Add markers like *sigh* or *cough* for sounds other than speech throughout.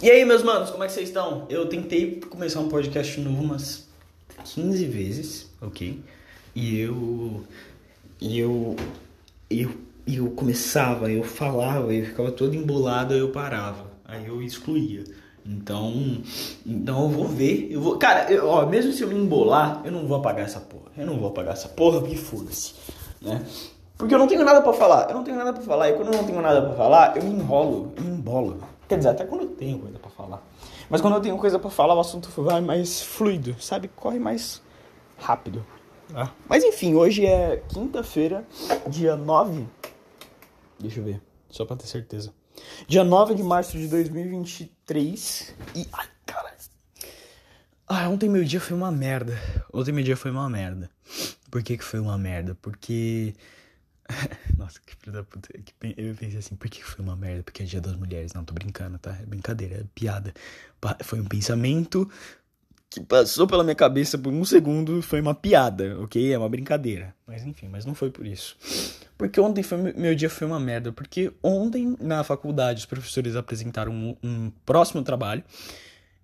E aí, meus manos, como é que vocês estão? Eu tentei começar um podcast novo umas 15 vezes, ok? E eu. E eu. Eu, eu começava, eu falava, eu ficava todo embolado, eu parava. Aí eu excluía. Então, então eu vou ver. Eu vou, cara, eu, ó, mesmo se eu me embolar, eu não vou apagar essa porra. Eu não vou apagar essa porra, porque foda-se, né? Porque eu não tenho nada para falar. Eu não tenho nada para falar. E quando eu não tenho nada para falar, eu me enrolo, eu me embolo. Quer dizer, até quando eu tenho coisa para falar. Mas quando eu tenho coisa para falar, o assunto vai mais fluido, sabe? Corre mais rápido. Ah. Mas enfim, hoje é quinta-feira, dia 9. Deixa eu ver, só pra ter certeza. Dia 9 de março de 2023. E. Ai, cara. Ah, ontem meu dia foi uma merda. Ontem meu dia foi uma merda. Por que, que foi uma merda? Porque. *laughs* Nossa, que filho da puta. Eu pensei assim, por que foi uma merda? Porque é dia das mulheres. Não, tô brincando, tá? É brincadeira, é piada. Foi um pensamento que passou pela minha cabeça por um segundo. Foi uma piada, ok? É uma brincadeira. Mas enfim, mas não foi por isso. Porque ontem foi, meu dia foi uma merda. Porque ontem, na faculdade, os professores apresentaram um, um próximo trabalho.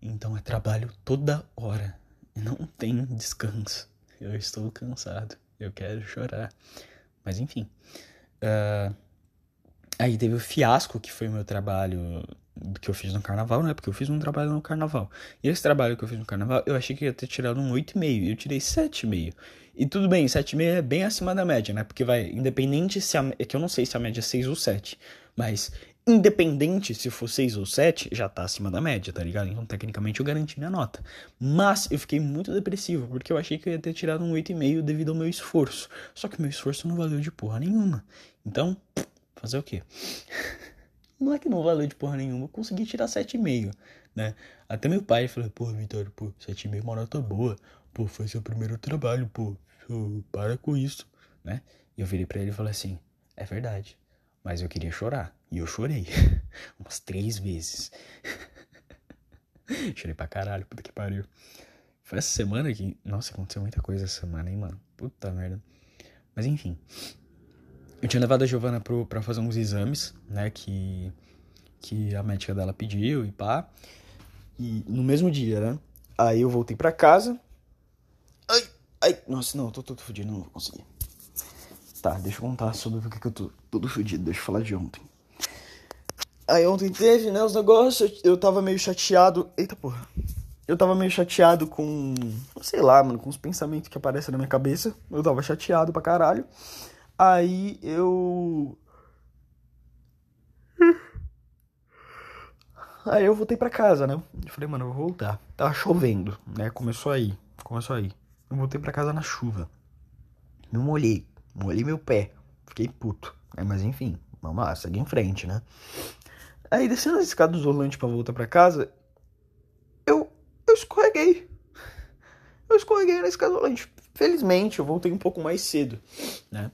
Então é trabalho toda hora. Não tem descanso. Eu estou cansado. Eu quero chorar. Mas enfim. Uh, aí teve o fiasco, que foi o meu trabalho que eu fiz no carnaval, né? Porque eu fiz um trabalho no carnaval. E esse trabalho que eu fiz no carnaval, eu achei que ia ter tirado um 8,5. E eu tirei 7,5. E tudo bem, 7,5 é bem acima da média, né? Porque vai, independente se a. É que eu não sei se a média é 6 ou 7. Mas, independente se for 6 ou 7, já tá acima da média, tá ligado? Então, tecnicamente, eu garanti minha nota. Mas eu fiquei muito depressivo, porque eu achei que eu ia ter tirado um 8,5 devido ao meu esforço. Só que meu esforço não valeu de porra nenhuma. Então, fazer o quê? *laughs* Não é que não valeu de porra nenhuma, eu consegui tirar 7,5, né? Até meu pai falou, pô, Vitório, pô, 7,5 é uma nota boa. Pô, foi seu primeiro trabalho, pô, para com isso, né? E eu virei pra ele e falei assim, é verdade, mas eu queria chorar. E eu chorei, *laughs* umas três vezes. *laughs* Chorei pra caralho, puta que pariu. Foi essa semana que. Nossa, aconteceu muita coisa essa semana, hein, mano? Puta merda. Mas enfim. Eu tinha levado a Giovana pro, pra fazer uns exames, né? Que, que a médica dela pediu e pá. E no mesmo dia, né? Aí eu voltei pra casa. Ai, ai, nossa, não, eu tô todo fudido, não vou conseguir. Tá, deixa eu contar sobre o que eu tô todo fudido, deixa eu falar de ontem. Aí ontem teve, né, os negócios, eu tava meio chateado. Eita porra. Eu tava meio chateado com. Sei lá, mano, com os pensamentos que aparecem na minha cabeça. Eu tava chateado pra caralho. Aí eu. Aí eu voltei pra casa, né? Eu falei, mano, eu vou voltar. Tava chovendo, né? Começou aí. Começou aí. Eu voltei pra casa na chuva. Me molhei. Molhei meu pé. Fiquei puto. Né? Mas enfim, vamos lá, segue em frente, né? Aí descendo as escadas rolantes pra voltar pra casa, eu, eu escorreguei. Eu escorreguei na escada rolante. Felizmente, eu voltei um pouco mais cedo, né?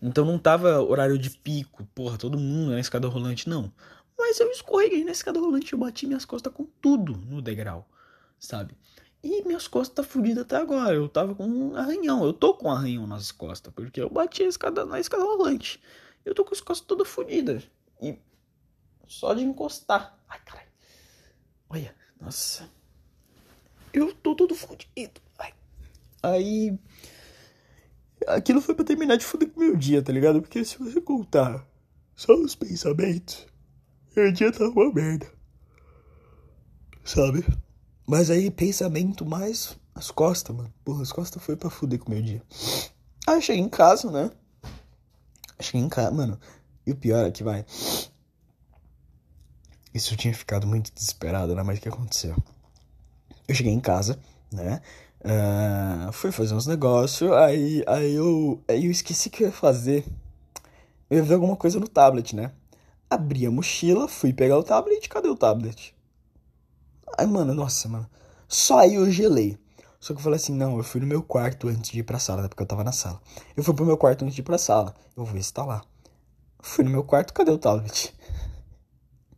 Então não tava horário de pico, porra, todo mundo na escada rolante, não. Mas eu escorreguei na escada rolante, eu bati minhas costas com tudo no degrau, sabe? E minhas costas tá fodidas até agora. Eu tava com um arranhão. Eu tô com um arranhão nas costas, porque eu bati a escada, na escada rolante. Eu tô com as costas todas fodidas. E só de encostar. Ai, caralho. Olha, nossa. Eu tô todo fodido. Ai. Aí Aquilo foi pra terminar de foder com o meu dia, tá ligado? Porque se você contar só os pensamentos, meu dia tá uma merda. Sabe? Mas aí, pensamento mais as costas, mano. Porra, as costas foi pra fuder com o meu dia. Aí cheguei em casa, né? Cheguei em casa, mano. E o pior é que vai. Isso eu tinha ficado muito desesperado, né? Mas o que aconteceu? Eu cheguei em casa, né? Uh, fui fazer uns negócios, aí, aí, eu, aí eu esqueci que eu ia fazer. Eu ia ver alguma coisa no tablet, né? Abri a mochila, fui pegar o tablet, cadê o tablet? Ai, mano, nossa, mano. Só aí eu gelei. Só que eu falei assim, não, eu fui no meu quarto antes de ir pra sala, né? porque eu tava na sala. Eu fui pro meu quarto antes de ir pra sala. Eu vou ver se tá lá. Fui no meu quarto, cadê o tablet?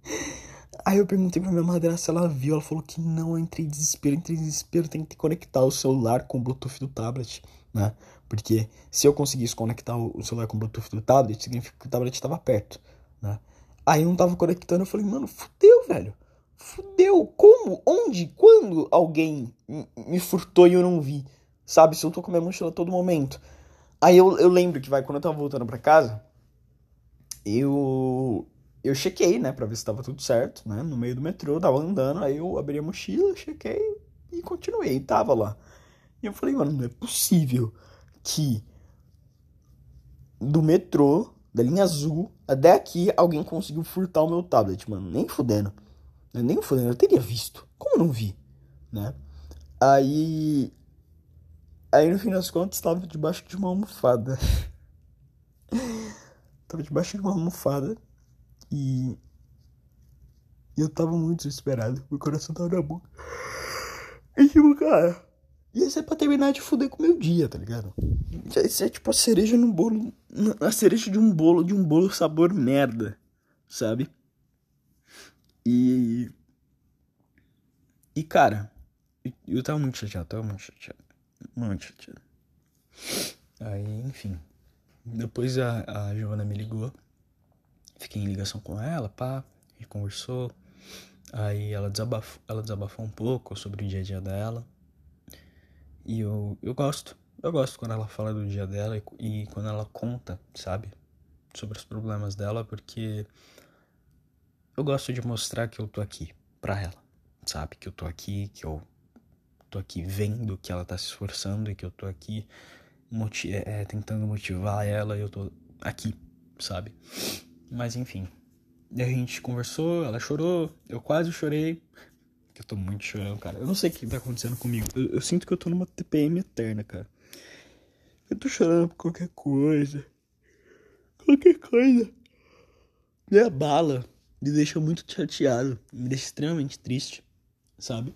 *laughs* Aí eu perguntei pra minha madrasta se ela viu. Ela falou que não. Eu entrei em desespero, entrei em desespero. Tem que conectar o celular com o Bluetooth do tablet, né? Porque se eu conseguisse conectar o celular com o Bluetooth do tablet, significa que o tablet estava perto, né? Aí eu não tava conectando. Eu falei, mano, fudeu, velho. fudeu. Como? Onde? Quando alguém me furtou e eu não vi? Sabe? Se eu tô com minha mochila a todo momento. Aí eu, eu lembro que vai, quando eu tava voltando pra casa, eu. Eu chequei, né, pra ver se tava tudo certo, né? No meio do metrô, tava andando, aí eu abri a mochila, chequei e continuei, tava lá. E eu falei, mano, não é possível que do metrô, da linha azul, até aqui, alguém conseguiu furtar o meu tablet, mano. Nem fudendo. Nem fudendo, eu teria visto. Como eu não vi, né? Aí Aí no fim das contas tava debaixo de uma almofada. *laughs* tava debaixo de uma almofada e eu tava muito desesperado. Meu coração tava na boca. E tipo, cara, isso é pra terminar de fuder com o meu dia, tá ligado? Isso é tipo a cereja no bolo. A cereja de um bolo, de um bolo sabor merda, sabe? E. E cara, eu tava muito chateado, tava muito chateado. Muito chateado. Aí, enfim. Depois a, a Giovana me ligou. Fiquei em ligação com ela, pá. Gente conversou. Aí ela desabafou, ela desabafou um pouco sobre o dia a dia dela. E eu, eu gosto. Eu gosto quando ela fala do dia dela e, e quando ela conta, sabe? Sobre os problemas dela, porque eu gosto de mostrar que eu tô aqui pra ela, sabe? Que eu tô aqui, que eu tô aqui vendo que ela tá se esforçando e que eu tô aqui é, é, tentando motivar ela e eu tô aqui, sabe? Mas enfim. E a gente conversou, ela chorou, eu quase chorei. Eu tô muito chorando, cara. Eu não sei o que tá acontecendo comigo. Eu, eu sinto que eu tô numa TPM eterna, cara. Eu tô chorando por qualquer coisa. Qualquer coisa. Me abala. Me deixa muito chateado. Me deixa extremamente triste. Sabe?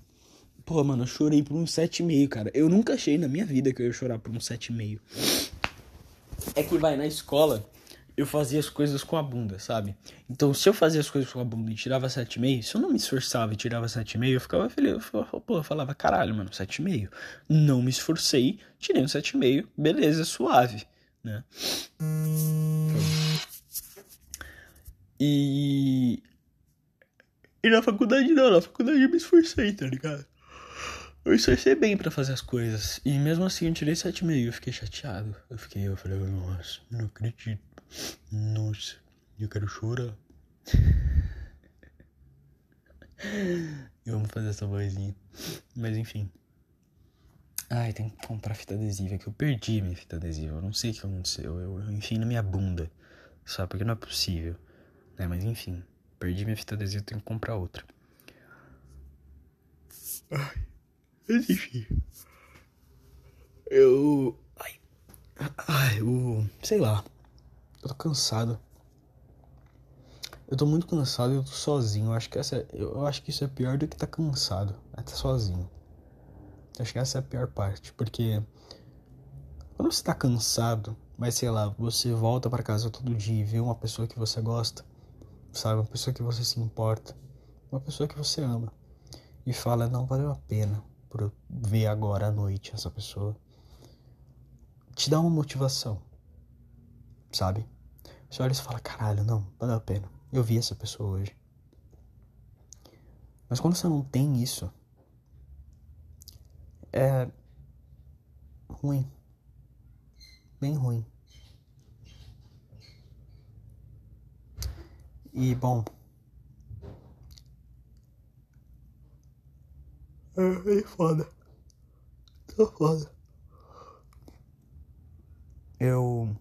Pô, mano, eu chorei por um 7,5, cara. Eu nunca achei na minha vida que eu ia chorar por um 7,5. É que vai na escola, eu fazia as coisas com a bunda, sabe? Então, se eu fazia as coisas com a bunda e tirava 7,5, se eu não me esforçava e tirava 7,5, eu ficava feliz. Eu falava, pô, eu falava, caralho, mano, 7,5. Não me esforcei, tirei um 7,5, beleza, suave, né? E. E na faculdade não, na faculdade eu me esforcei, tá ligado? Eu esforcei bem para fazer as coisas. E mesmo assim eu tirei 7,5. Eu fiquei chateado. Eu fiquei, eu falei, nossa, não acredito. Nossa, eu quero chorar. *laughs* eu amo fazer essa vozinha. Mas enfim. Ai, tem que comprar fita adesiva. Que eu perdi minha fita adesiva. Eu não sei o que aconteceu. Eu, eu enfiei na minha bunda. Sabe? Porque não é possível. Né? Mas enfim. Perdi minha fita adesiva. Tenho que comprar outra. Ai. Enfim. Eu. Ai. Ai, eu. Sei lá. Eu tô cansado. Eu tô muito cansado e eu tô sozinho. Eu acho que essa. Eu acho que isso é pior do que tá cansado. É estar sozinho. Eu acho que essa é a pior parte. Porque. Quando você tá cansado, mas sei lá, você volta para casa todo dia e vê uma pessoa que você gosta, sabe? Uma pessoa que você se importa, uma pessoa que você ama, e fala: não valeu a pena, por ver agora à noite essa pessoa, te dá uma motivação, sabe? Você olha e fala, caralho, não, valeu a pena. Eu vi essa pessoa hoje. Mas quando você não tem isso, é ruim. Bem ruim. E bom, É, é foda. Tá foda. Eu.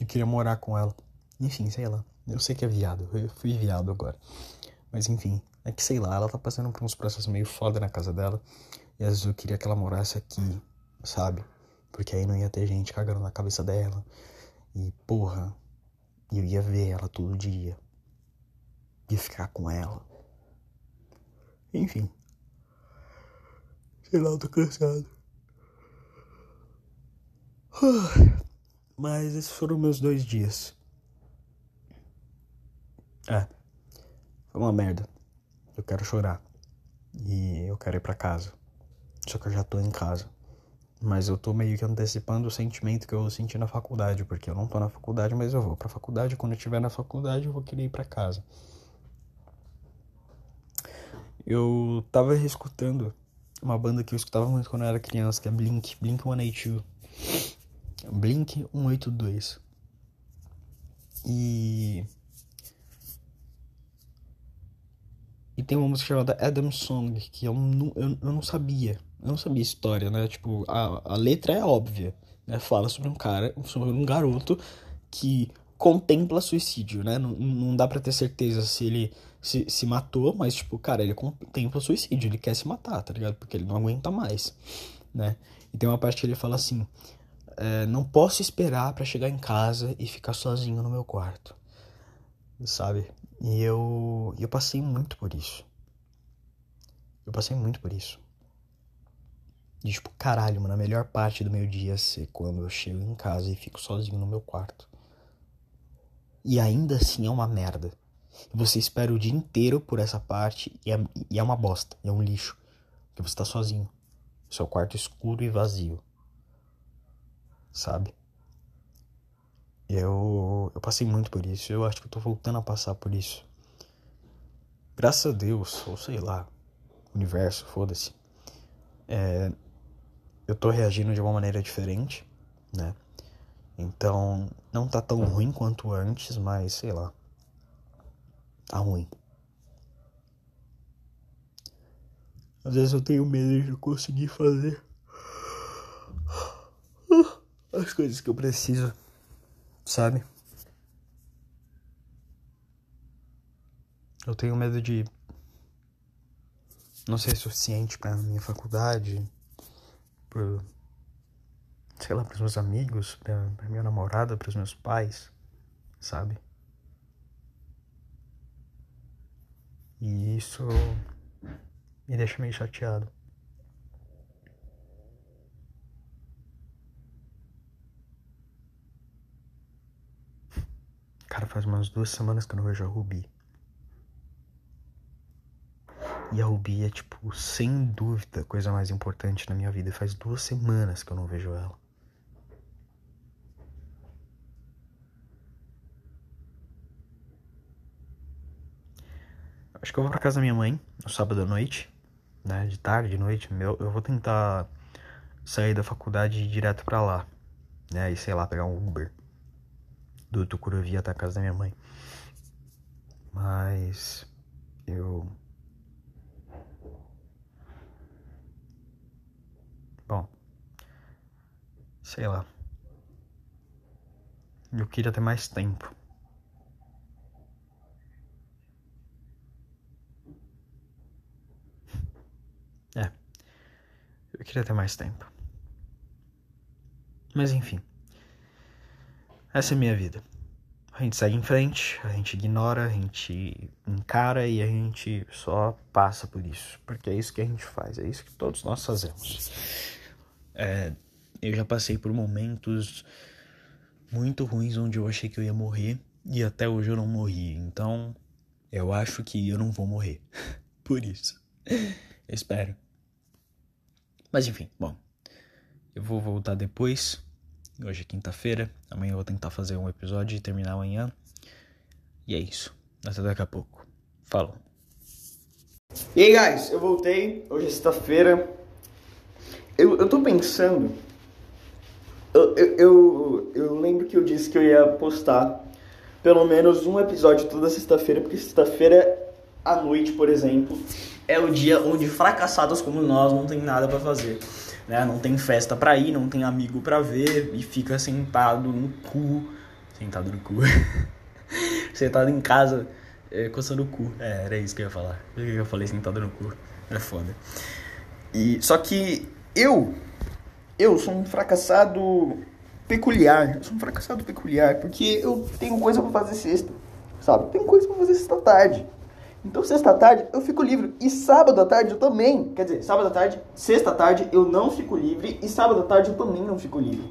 Eu queria morar com ela. Enfim, sei lá. Eu sei que é viado. Eu fui viado agora. Mas enfim. É que sei lá, ela tá passando por uns processos meio foda na casa dela. E às vezes eu queria que ela morasse aqui, sabe? Porque aí não ia ter gente cagando na cabeça dela. E porra, eu ia ver ela todo dia. Ia ficar com ela. Enfim. Sei lá, eu tô cansado. Mas esses foram meus dois dias. É. Foi uma merda. Eu quero chorar. E eu quero ir pra casa. Só que eu já tô em casa. Mas eu tô meio que antecipando o sentimento que eu vou sentir na faculdade. Porque eu não tô na faculdade, mas eu vou pra faculdade. Quando eu estiver na faculdade, eu vou querer ir pra casa. Eu tava reescutando uma banda que eu escutava muito quando eu era criança, que é Blink, Blink 182. Blink 182. E. E tem uma música chamada Adam Song, que eu não, eu, eu não sabia. Eu não sabia a história, né? Tipo, a, a letra é óbvia. Né? Fala sobre um cara, sobre um garoto que contempla suicídio, né? Não, não dá para ter certeza se ele se, se matou, mas, tipo, cara, ele contempla suicídio, ele quer se matar, tá ligado? Porque ele não aguenta mais, né? E tem uma parte que ele fala assim: é, Não posso esperar para chegar em casa e ficar sozinho no meu quarto, sabe? E eu, eu passei muito por isso. Eu passei muito por isso. E, tipo, caralho, mano, a melhor parte do meu dia é ser quando eu chego em casa e fico sozinho no meu quarto. E ainda assim é uma merda. Você espera o dia inteiro por essa parte e é, e é uma bosta, é um lixo. Porque você tá sozinho. Seu quarto escuro e vazio. Sabe? Eu, eu passei muito por isso. Eu acho que eu tô voltando a passar por isso. Graças a Deus, ou sei lá, universo, foda-se. É, eu tô reagindo de uma maneira diferente, né? Então, não tá tão ruim quanto antes, mas sei lá. Tá ruim. Às vezes eu tenho medo de conseguir fazer as coisas que eu preciso, sabe? Eu tenho medo de não ser suficiente para minha faculdade, sei lá, para os meus amigos, para minha namorada, para os meus pais, sabe? E isso me deixa meio chateado. Cara, faz umas duas semanas que eu não vejo a Ruby. E a Ruby é, tipo, sem dúvida, a coisa mais importante na minha vida. Faz duas semanas que eu não vejo ela. Acho que eu vou pra casa da minha mãe no sábado à noite, né? De tarde, de noite. Eu, eu vou tentar sair da faculdade ir direto pra lá, né? E sei lá, pegar um Uber do Tucuruvi até a casa da minha mãe. Mas eu. Bom, sei lá. Eu queria ter mais tempo. É. Eu queria ter mais tempo. Mas enfim. Essa é a minha vida. A gente segue em frente, a gente ignora, a gente encara e a gente só passa por isso. Porque é isso que a gente faz, é isso que todos nós fazemos. É, eu já passei por momentos muito ruins onde eu achei que eu ia morrer e até hoje eu não morri. Então, eu acho que eu não vou morrer. *laughs* por isso. Espero. Mas enfim, bom. Eu vou voltar depois. Hoje é quinta-feira. Amanhã eu vou tentar fazer um episódio e terminar amanhã. E é isso. Até daqui a pouco. Falou. E aí, guys, eu voltei. Hoje é sexta-feira. Eu, eu tô pensando. Eu, eu, eu, eu lembro que eu disse que eu ia postar pelo menos um episódio toda sexta-feira, porque sexta-feira à noite, por exemplo, é o dia onde fracassados como nós não tem nada para fazer. Né? Não tem festa pra ir, não tem amigo pra ver e fica sentado no cu. Sentado no cu. *laughs* sentado em casa, é, coçando o cu. É, era isso que eu ia falar. Por que eu falei sentado no cu? É foda. E, só que eu, eu sou um fracassado peculiar. Eu sou um fracassado peculiar porque eu tenho coisa pra fazer sexta, sabe? Tenho coisa pra fazer sexta tarde. Então, sexta tarde eu fico livre. E sábado à tarde eu também. Quer dizer, sábado à tarde, sexta tarde eu não fico livre. E sábado à tarde eu também não fico livre.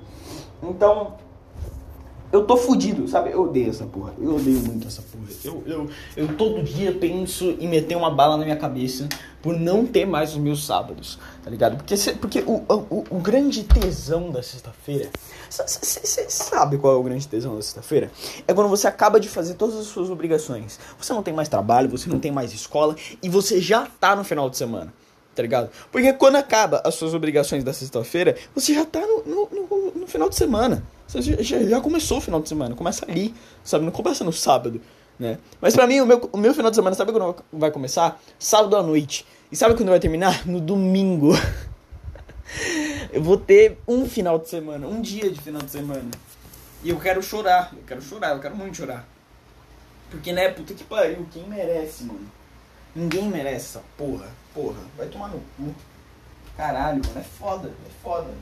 Então, eu tô fudido, sabe? Eu odeio essa porra. Eu odeio muito essa porra. Eu, eu, eu todo dia penso em meter uma bala na minha cabeça por não ter mais os meus sábados, tá ligado? Porque, porque o, o, o grande tesão da sexta-feira. Você sabe qual é o grande tesão da sexta-feira? É quando você acaba de fazer todas as suas obrigações. Você não tem mais trabalho, você não tem mais escola e você já tá no final de semana tá ligado? Porque quando acaba as suas obrigações da sexta-feira, você já tá no, no, no, no, final de semana. Você já, já, começou o final de semana, começa ali, sabe? Não começa no sábado, né? Mas pra mim, o meu, o meu final de semana, sabe quando vai começar? Sábado à noite. E sabe quando vai terminar? No domingo. *laughs* eu vou ter um final de semana, um dia de final de semana. E eu quero chorar, eu quero chorar, eu quero muito chorar. Porque, né, puta que pariu, quem merece, mano? Ninguém merece essa porra. Porra, vai tomar no cu. Caralho, mano, é foda, é foda.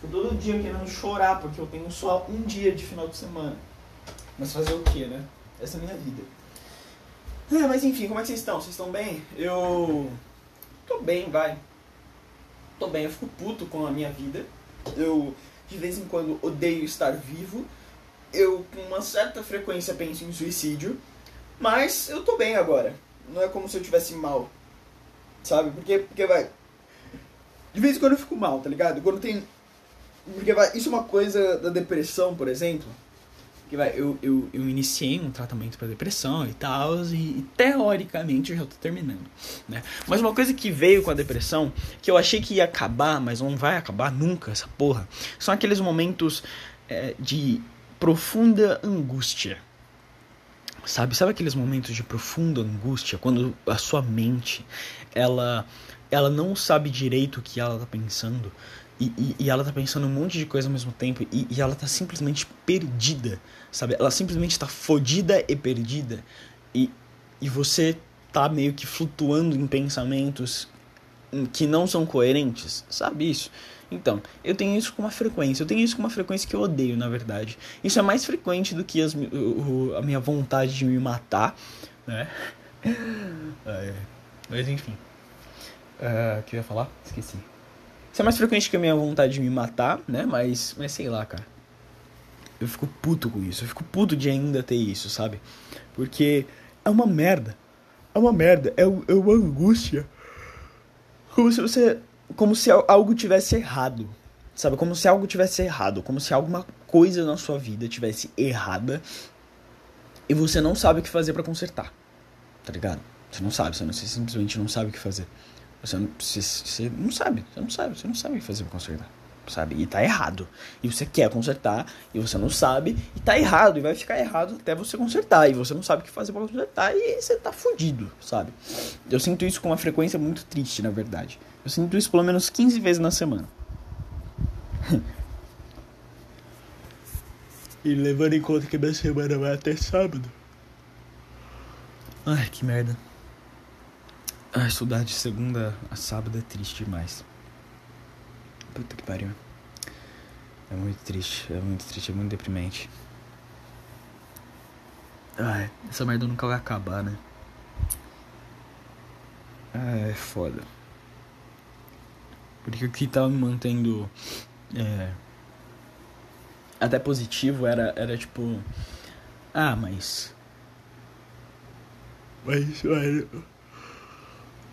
Fico todo dia querendo chorar porque eu tenho só um dia de final de semana. Mas fazer o que, né? Essa é a minha vida. É, mas enfim, como é que vocês estão? Vocês estão bem? Eu. tô bem, vai. Tô bem, eu fico puto com a minha vida. Eu, de vez em quando, odeio estar vivo. Eu, com uma certa frequência, penso em suicídio. Mas eu tô bem agora não é como se eu tivesse mal. Sabe? Porque, porque vai. De vez em quando eu fico mal, tá ligado? Quando tem. Porque vai. Isso é uma coisa da depressão, por exemplo. Que vai, eu, eu, eu iniciei um tratamento para depressão e tal, e, e, teoricamente eu já tô terminando, né? Mas uma coisa que veio com a depressão, que eu achei que ia acabar, mas não vai acabar nunca, essa porra, são aqueles momentos é, de profunda angústia Sabe, sabe aqueles momentos de profunda angústia quando a sua mente ela ela não sabe direito o que ela tá pensando e, e, e ela tá pensando um monte de coisa ao mesmo tempo e, e ela tá simplesmente perdida, sabe? Ela simplesmente tá fodida e perdida e, e você tá meio que flutuando em pensamentos que não são coerentes, sabe isso? Então, eu tenho isso com uma frequência. Eu tenho isso com uma frequência que eu odeio, na verdade. Isso é mais frequente do que as, o, a minha vontade de me matar, né? *laughs* É, mas enfim. Uh, o que eu ia falar? Esqueci. Isso é mais frequente que a minha vontade de me matar, né? Mas, mas sei lá, cara. Eu fico puto com isso. Eu fico puto de ainda ter isso, sabe? Porque é uma merda. É uma merda. É, é uma angústia. Como se você como se algo tivesse errado. Sabe? Como se algo tivesse errado. Como se alguma coisa na sua vida tivesse errada. E você não sabe o que fazer para consertar. Tá ligado? Você não sabe, você, não, você simplesmente não sabe o que fazer. Você não, você, você não sabe, você não sabe, você não sabe o que fazer pra consertar. Sabe? E tá errado. E você quer consertar, e você não sabe, e tá errado, e vai ficar errado até você consertar. E você não sabe o que fazer pra consertar, e você tá fudido, sabe? Eu sinto isso com uma frequência muito triste, na verdade. Eu sinto isso pelo menos 15 vezes na semana. *laughs* e levando em conta que minha semana vai até sábado. Ai, que merda. Ai, estudar de segunda a sábado é triste demais. Puta que pariu. É muito triste, é muito triste, é muito deprimente. Ai, essa merda nunca vai acabar, né? Ai, é foda. Porque o que tava me mantendo é, até positivo era, era tipo. Ah, mas. Mas, velho.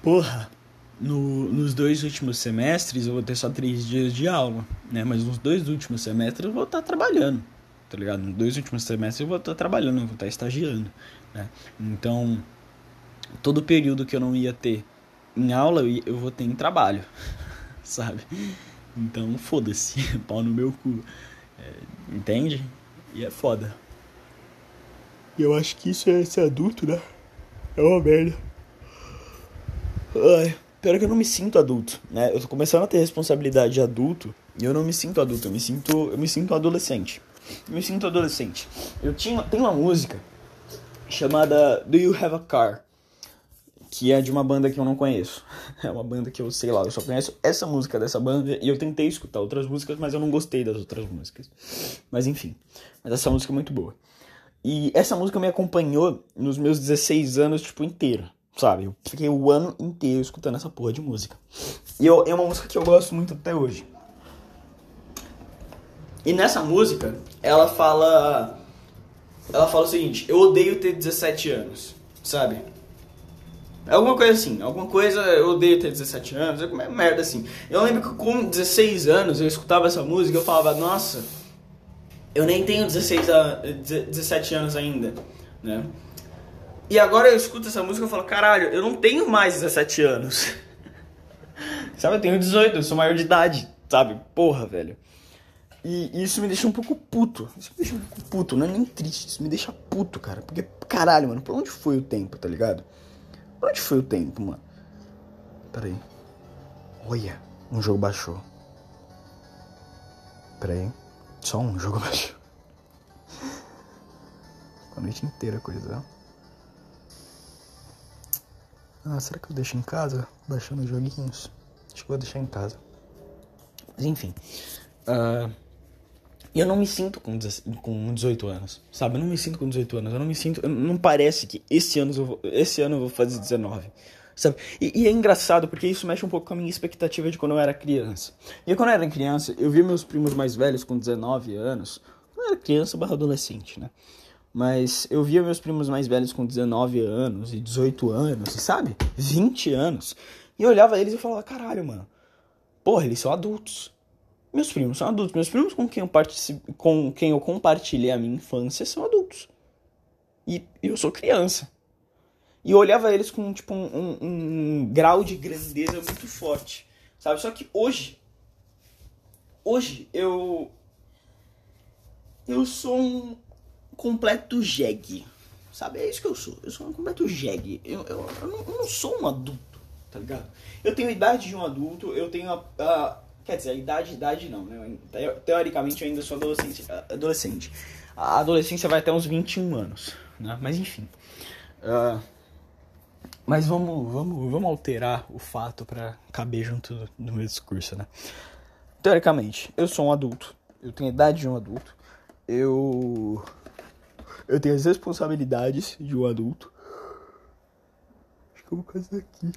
Porra, no, nos dois últimos semestres eu vou ter só três dias de aula, né? Mas nos dois últimos semestres eu vou estar tá trabalhando, tá ligado? Nos dois últimos semestres eu vou estar tá trabalhando, eu vou estar tá estagiando, né? Então, todo período que eu não ia ter em aula eu vou ter em trabalho. *laughs* sabe? Então, foda-se, *laughs* pau no meu cu. É, entende? E é foda. E eu acho que isso é ser adulto, né? É uma merda. Ai, pior que eu não me sinto adulto, né? Eu tô começando a ter responsabilidade de adulto e eu não me sinto adulto, eu me sinto, eu me sinto adolescente. Eu me sinto adolescente. Eu tinha, tem uma música chamada Do You Have a Car? que é de uma banda que eu não conheço. *laughs* É uma banda que eu sei lá, eu só conheço essa música dessa banda e eu tentei escutar outras músicas, mas eu não gostei das outras músicas. Mas enfim, mas essa música é muito boa. E essa música me acompanhou nos meus 16 anos, tipo, inteiro, sabe? Eu fiquei o ano inteiro escutando essa porra de música. E eu, é uma música que eu gosto muito até hoje. E nessa música, ela fala. Ela fala o seguinte: Eu odeio ter 17 anos, sabe? É alguma coisa assim, alguma coisa, eu odeio ter 17 anos, alguma merda assim. Eu lembro que com 16 anos eu escutava essa música e eu falava, nossa, eu nem tenho 16 a, 17 anos ainda, né? E agora eu escuto essa música e falo, caralho, eu não tenho mais 17 anos. *laughs* sabe, eu tenho 18, eu sou maior de idade, sabe? Porra, velho. E isso me deixa um pouco puto. Isso me deixa um pouco puto, não é nem triste, isso me deixa puto, cara. Porque, caralho, mano, por onde foi o tempo, tá ligado? Por onde foi o tempo, mano? Pera aí. Olha, um jogo baixou. Pera aí. Só um jogo *laughs* baixou. A noite inteira coisa. Ah, será que eu deixo em casa? Baixando os joguinhos? Acho que vou deixar em casa. Mas enfim. Uh, eu não me sinto com, com 18 anos, sabe? Eu não me sinto com 18 anos. Eu não me sinto. Não parece que esse ano eu vou, esse ano eu vou fazer 19. Sabe? E, e, é engraçado porque isso mexe um pouco com a minha expectativa de quando eu era criança. E quando eu era criança, eu via meus primos mais velhos com 19 anos. Eu era criança barra adolescente, né? Mas eu via meus primos mais velhos com 19 anos e 18 anos, sabe? 20 anos. E eu olhava eles e falava, caralho, mano. Porra, eles são adultos. Meus primos são adultos. Meus primos com quem eu, particip... com quem eu compartilhei a minha infância são adultos. E eu sou criança. E eu olhava eles com tipo um, um, um grau de grandeza muito forte. Sabe? Só que hoje. Hoje eu. Eu sou um completo jegue. Sabe? É isso que eu sou. Eu sou um completo jegue. Eu, eu, eu, não, eu não sou um adulto, tá ligado? Eu tenho a idade de um adulto, eu tenho a, a Quer dizer, a idade, idade não, né? Teoricamente eu ainda sou adolescente. adolescente. A adolescência vai até uns 21 anos, né? Mas enfim. Uh, mas vamos, vamos, vamos alterar o fato para caber junto no meu discurso, né? Teoricamente, eu sou um adulto. Eu tenho a idade de um adulto. Eu. Eu tenho as responsabilidades de um adulto. Acho que eu vou fazer aqui.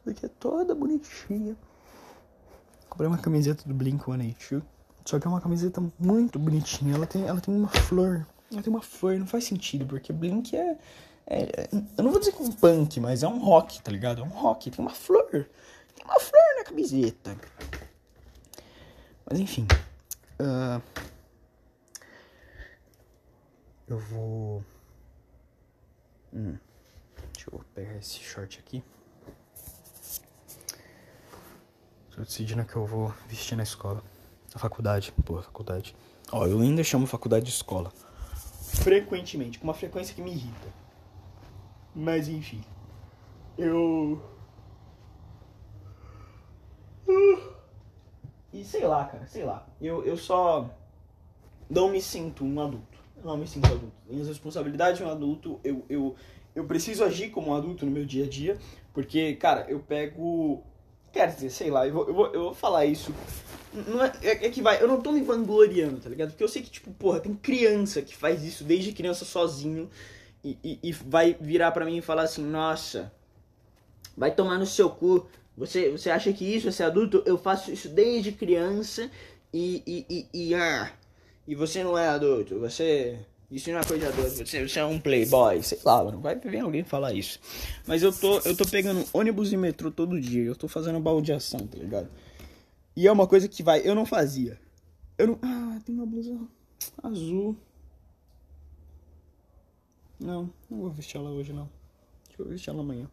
Essa aqui é toda bonitinha. Comprei uma camiseta do Blink-182. Só que é uma camiseta muito bonitinha. Ela tem, ela tem uma flor. Ela tem uma flor. Não faz sentido, porque Blink é, é, é Eu não vou dizer que é um punk, mas é um rock, tá ligado? É um rock. Tem uma flor. Tem uma flor na camiseta. Mas enfim. Uh, eu vou. Hum, deixa eu pegar esse short aqui. Tô decidindo que eu vou vestir na escola. Na faculdade. Pô, faculdade. Ó, eu ainda chamo faculdade de escola. Frequentemente, com uma frequência que me irrita. Mas enfim. Eu. E sei lá, cara, sei lá. Eu, eu só não me sinto um adulto. Não me sinto adulto. Minhas responsabilidades de um adulto, eu, eu, eu preciso agir como um adulto no meu dia a dia. Porque, cara, eu pego Quer dizer, sei lá, eu vou, eu vou, eu vou falar isso. Não é, é, é, que vai, eu não tô me vangloriando, tá ligado? Porque eu sei que, tipo, porra, tem criança que faz isso desde criança sozinho e, e, e vai virar para mim e falar assim: nossa, vai tomar no seu cu. Você, você acha que isso é ser adulto? Eu faço isso desde criança e, e, e, e, ah, e você não é adulto. Você isso não é coisa doida. Você, você é um playboy, sei lá, mano. Vai ver alguém falar isso. Mas eu tô, eu tô pegando ônibus e metrô todo dia. Eu tô fazendo baldeação, tá ligado? E é uma coisa que vai, eu não fazia. Eu não. Ah, tem uma blusa azul. Não, não vou vestir ela hoje não. Deixa eu vestir ela amanhã.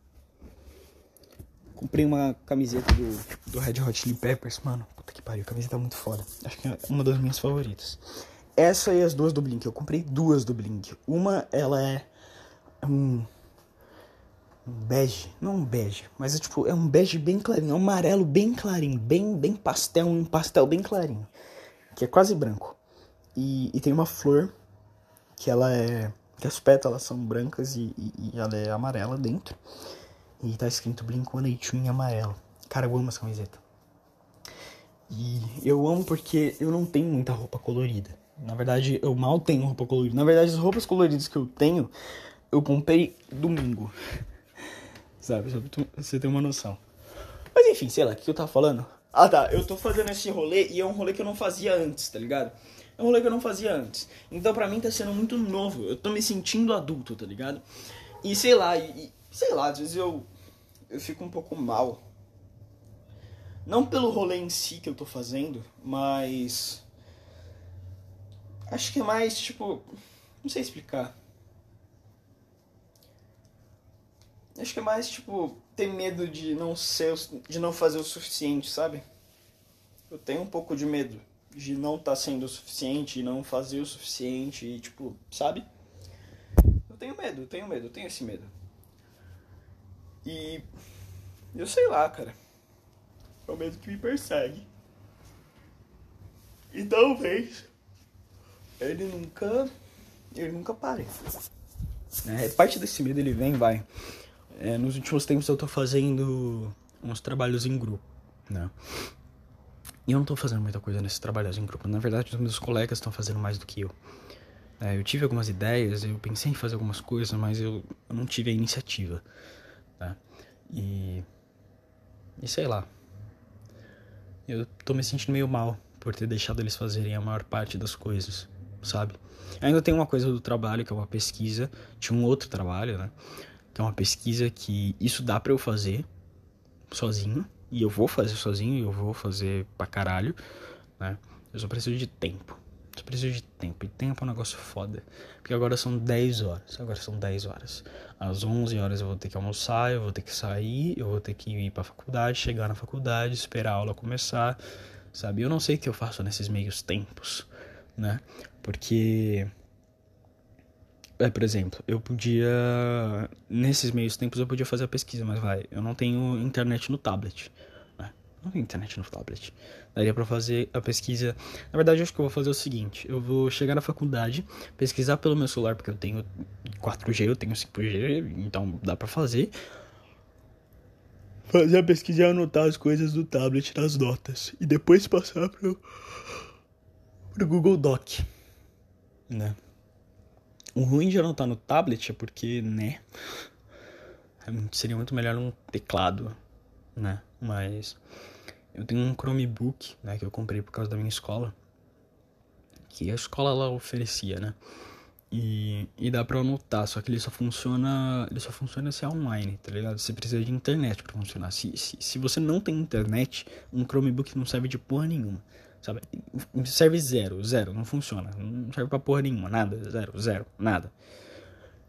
Comprei uma camiseta do, do Red Hot Chili Peppers, mano. Puta que pariu, a camiseta é muito foda. Acho que é uma das minhas favoritas. Essa e as duas do Blink. Eu comprei duas do Blink. Uma, ela é um, um bege, não um bege, mas é tipo, é um bege bem clarinho, é um amarelo bem clarinho, bem, bem pastel, um pastel bem clarinho, que é quase branco. E, e tem uma flor que ela é, que as pétalas são brancas e, e, e ela é amarela dentro. E tá escrito Blink-182 em amarelo. Cara, eu amo essa camiseta. E eu amo porque eu não tenho muita roupa colorida. Na verdade, eu mal tenho roupa colorida. Na verdade, as roupas coloridas que eu tenho, eu comprei domingo. *laughs* Sabe? Só pra você ter uma noção. Mas enfim, sei lá, o que eu tava falando? Ah tá, eu tô fazendo esse rolê e é um rolê que eu não fazia antes, tá ligado? É um rolê que eu não fazia antes. Então pra mim tá sendo muito novo. Eu tô me sentindo adulto, tá ligado? E sei lá, e, sei lá, às vezes eu. Eu fico um pouco mal. Não pelo rolê em si que eu tô fazendo, mas. Acho que é mais tipo. Não sei explicar. Acho que é mais tipo ter medo de não ser, de não fazer o suficiente, sabe? Eu tenho um pouco de medo de não estar tá sendo o suficiente, não fazer o suficiente, e, tipo, sabe? Eu tenho medo, eu tenho medo, eu tenho esse medo. E eu sei lá, cara. É o medo que me persegue. E talvez ele nunca ele nunca pare. É, parte desse medo ele vem, vai é, nos últimos tempos eu tô fazendo uns trabalhos em grupo, né? E eu não tô fazendo muita coisa nesses trabalhos em grupo. Na verdade, os meus colegas estão fazendo mais do que eu. É, eu tive algumas ideias, eu pensei em fazer algumas coisas, mas eu, eu não tive a iniciativa, tá? E... E sei lá. Eu tô me sentindo meio mal por ter deixado eles fazerem a maior parte das coisas, sabe? Ainda tem uma coisa do trabalho, que é uma pesquisa. Tinha um outro trabalho, né? que é uma pesquisa que isso dá para eu fazer sozinho, e eu vou fazer sozinho, e eu vou fazer pra caralho, né? Eu só preciso de tempo. Eu só preciso de tempo. E tempo é um negócio foda. Porque agora são 10 horas. Agora são 10 horas. Às 11 horas eu vou ter que almoçar, eu vou ter que sair, eu vou ter que ir pra faculdade, chegar na faculdade, esperar a aula começar, sabe? Eu não sei o que eu faço nesses meios tempos, né? Porque é, por exemplo, eu podia. Nesses meios tempos eu podia fazer a pesquisa, mas vai, eu não tenho internet no tablet. Não tenho internet no tablet. Daria pra fazer a pesquisa. Na verdade, eu acho que eu vou fazer o seguinte: eu vou chegar na faculdade, pesquisar pelo meu celular, porque eu tenho 4G, eu tenho 5G, então dá pra fazer. Fazer a pesquisa e anotar as coisas do tablet nas notas. E depois passar pro, pro Google Doc. Né? O ruim de anotar no tablet é porque, né? Seria muito melhor um teclado, né? Mas eu tenho um Chromebook, né? Que eu comprei por causa da minha escola. Que a escola ela oferecia, né? E, e dá pra anotar, só que ele só funciona. Ele só funciona se é online, tá ligado? Você precisa de internet para funcionar. Se, se, se você não tem internet, um Chromebook não serve de porra nenhuma. Sabe? Serve zero, zero, não funciona. Não serve pra porra nenhuma, nada, zero, zero, nada.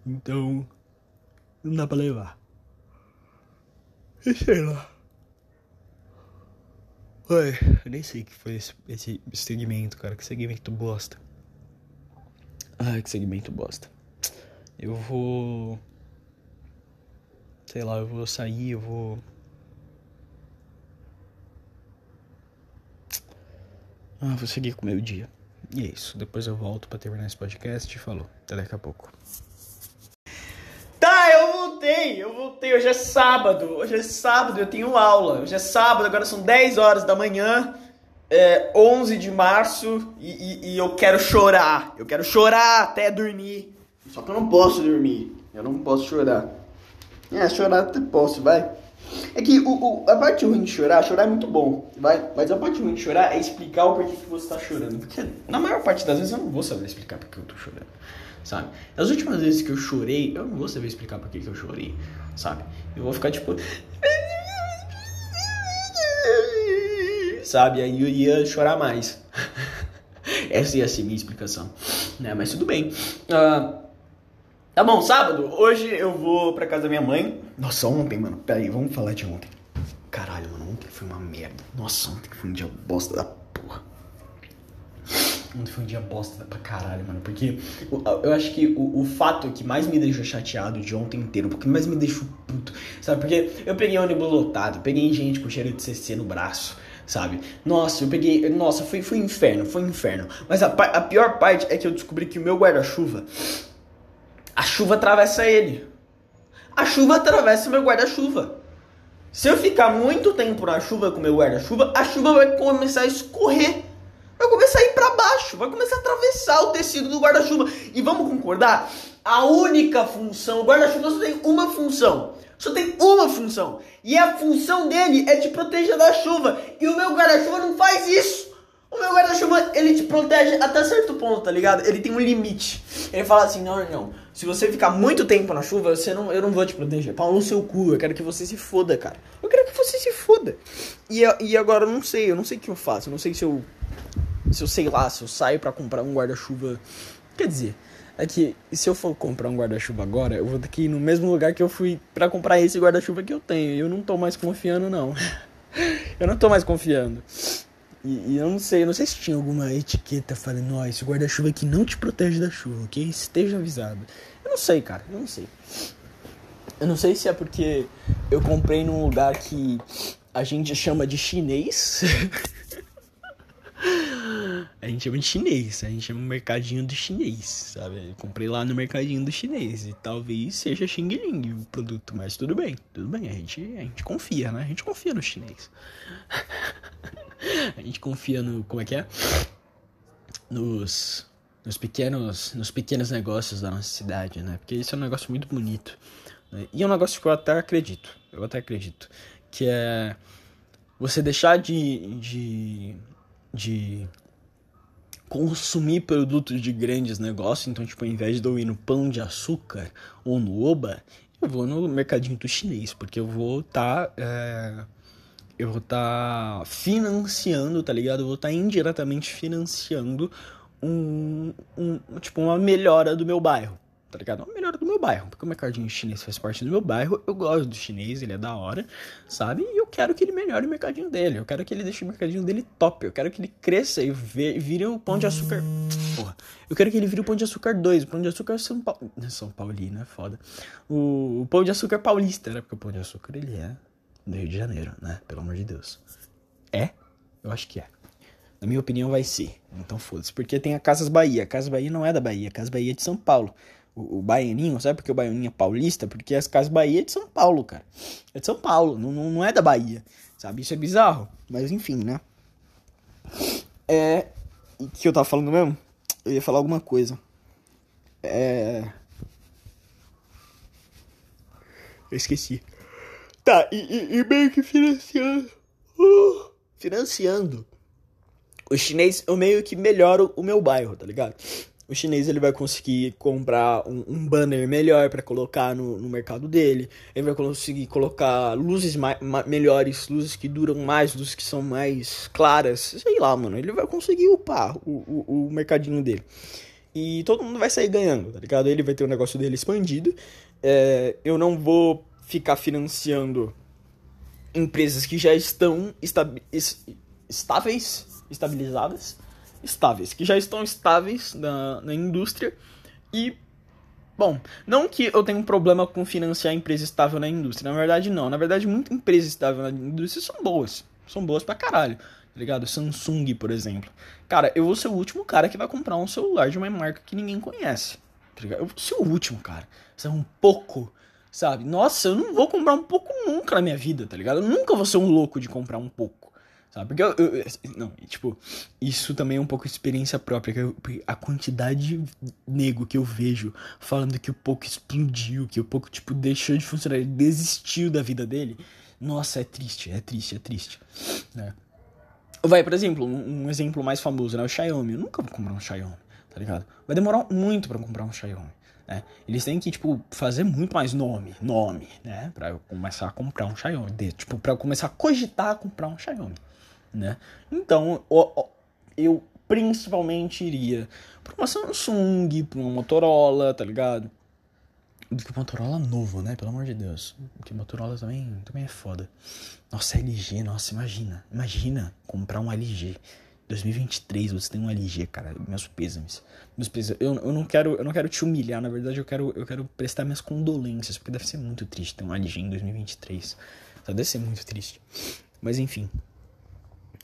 Então, não dá pra levar. E *laughs* sei lá. Ué, eu nem sei que foi esse, esse segmento, cara. Que segmento bosta. Ai, que segmento bosta. Eu vou. Sei lá, eu vou sair, eu vou Ah, vou seguir com o meu dia. E é isso. Depois eu volto para terminar esse podcast. Falou. Até daqui a pouco. Voltei. Eu voltei. Hoje é sábado. Hoje é sábado. Eu tenho aula. Hoje é sábado. Agora são 10 horas da manhã. É 11 de março. E, e, e eu quero chorar. Eu quero chorar até dormir. Só que eu não posso dormir. Eu não posso chorar. É, chorar até posso, vai. É que o, o, a parte ruim de chorar, chorar é muito bom, vai? Mas a parte ruim de chorar é explicar o porquê que você tá chorando. Porque na maior parte das vezes eu não vou saber explicar porque eu tô chorando, sabe? As últimas vezes que eu chorei, eu não vou saber explicar por que eu chorei, sabe? Eu vou ficar tipo. Sabe? Aí eu ia chorar mais. *laughs* Essa ia ser minha explicação. Né? Mas tudo bem. Uh, Tá bom, sábado, hoje eu vou pra casa da minha mãe. Nossa, ontem, mano, peraí, vamos falar de ontem. Caralho, mano, ontem foi uma merda. Nossa, ontem foi um dia bosta da. Ontem foi um dia bosta pra caralho, mano. Porque eu acho que o, o fato que mais me deixou chateado de ontem inteiro, porque mais me deixou puto, sabe? Porque eu peguei ônibus lotado, peguei gente com cheiro de CC no braço, sabe? Nossa, eu peguei. Nossa, foi, foi um inferno, foi um inferno. Mas a, a pior parte é que eu descobri que o meu guarda-chuva a chuva atravessa ele. A chuva atravessa o meu guarda-chuva. Se eu ficar muito tempo na chuva com o meu guarda-chuva, a chuva vai começar a escorrer. Vai começar a atravessar o tecido do guarda-chuva. E vamos concordar a única função. O guarda-chuva só tem uma função. Só tem uma função. E a função dele é te proteger da chuva. E o meu guarda-chuva não faz isso. O meu guarda-chuva, ele te protege até certo ponto, tá ligado? Ele tem um limite. Ele fala assim, não, não, se você ficar muito tempo na chuva, você não, eu não vou te proteger. Pau no seu cu, eu quero que você se foda, cara. Eu quero que você se foda. E, e agora eu não sei, eu não sei o que eu faço. Eu não sei se eu, se eu sei lá, se eu saio para comprar um guarda-chuva. Quer dizer, é que se eu for comprar um guarda-chuva agora, eu vou ter que ir no mesmo lugar que eu fui para comprar esse guarda-chuva que eu tenho. E eu não tô mais confiando, não. *laughs* eu não tô mais confiando. E, e, eu não sei, eu não sei se tinha alguma etiqueta falando, ó, esse guarda-chuva aqui não te protege da chuva, ok? Esteja avisado. Eu não sei, cara, eu não sei. Eu não sei se é porque eu comprei num lugar que a gente chama de chinês. *laughs* a gente chama de chinês, a gente chama mercadinho do chinês, sabe? Eu comprei lá no mercadinho do chinês e talvez seja Xing Ling o produto, mas tudo bem, tudo bem, a gente, a gente confia, né? A gente confia no chinês. *laughs* a gente confia no. Como é que é? Nos. Nos pequenos, nos pequenos negócios da nossa cidade, né? Porque isso é um negócio muito bonito. Né? E é um negócio que eu até acredito. Eu até acredito. Que é você deixar de, de, de consumir produtos de grandes negócios. Então, tipo, ao invés de eu ir no pão de açúcar ou no Oba, eu vou no mercadinho do chinês, porque eu vou estar. Tá, é eu vou estar tá financiando, tá ligado? Eu vou estar tá indiretamente financiando um, um, tipo, uma melhora do meu bairro, tá ligado? Uma melhora do meu bairro, porque o mercadinho chinês faz parte do meu bairro, eu gosto do chinês, ele é da hora, sabe? E eu quero que ele melhore o mercadinho dele, eu quero que ele deixe o mercadinho dele top, eu quero que ele cresça e vire o pão de açúcar. Porra, eu quero que ele vire o pão de açúcar 2, o pão de açúcar São Paulo. São Paulino, é foda. O, o pão de açúcar paulista, né? Porque o pão de açúcar ele é do Rio de Janeiro, né? Pelo amor de Deus. É? Eu acho que é. Na minha opinião, vai ser. Então foda-se. Porque tem a Casas Bahia. A Casas Bahia não é da Bahia. A Casas Bahia é de São Paulo. O, o Baianinho, sabe por que o Baianinho é paulista? Porque as Casas Bahia é de São Paulo, cara. É de São Paulo. Não, não, é da Bahia. Sabe? Isso é bizarro. Mas enfim, né? É. O que eu tava falando mesmo? Eu ia falar alguma coisa. É. Eu esqueci. Tá, e, e, e meio que financiando. Uh, financiando. O chinês, eu meio que melhoro o meu bairro, tá ligado? O chinês ele vai conseguir comprar um, um banner melhor para colocar no, no, mercado dele. Ele vai conseguir colocar luzes melhores, luzes que duram mais, luzes que são mais claras. Sei lá, mano. Ele vai conseguir upar o, o, o mercadinho dele. E todo mundo vai sair ganhando, tá ligado? Ele vai ter o negócio dele expandido. É, eu não vou ficar financiando empresas que já estão estáveis, estabilizadas, estáveis, que já estão estáveis na, na indústria e Bom, não que eu tenha um problema com financiar empresa estável na indústria, na verdade não. Na verdade, muita empresa estável na indústria são boas. São boas pra caralho, tá ligado? Samsung, por exemplo. Cara, eu vou ser o último cara que vai comprar um celular de uma marca que ninguém conhece. Tá ligado? Eu vou ser o último, cara. Isso é um pouco sabe? Nossa, eu não vou comprar um pouco nunca na minha vida, tá ligado? Eu nunca vou ser um louco de comprar um pouco, sabe? Porque eu, eu não, tipo, isso também é um pouco experiência própria, eu, a quantidade de nego que eu vejo falando que o pouco explodiu, que o pouco, tipo, deixou de funcionar, ele desistiu da vida dele. Nossa, é triste, é triste, é triste, né? Vai, por exemplo, um, um exemplo mais famoso, né? O Xiaomi. Eu nunca vou comprar um Xiaomi, tá ligado? Vai demorar muito para comprar um Xiaomi. Né? Eles têm que, tipo, fazer muito mais nome, nome, né? Pra eu começar a comprar um Xiaomi. De, tipo, pra eu começar a cogitar comprar um Xiaomi, né? Então, eu principalmente iria pra uma Samsung, pra uma Motorola, tá ligado? Porque Motorola novo, né? Pelo amor de Deus. Porque Motorola também, também é foda. Nossa, LG, nossa, imagina. Imagina comprar um LG. 2023 você tem um LG, cara. Meus pêsames. Meus pêsames. Eu, eu, não quero, eu não quero te humilhar, na verdade eu quero, eu quero prestar minhas condolências, porque deve ser muito triste ter um LG em 2023. Só deve ser muito triste. Mas enfim.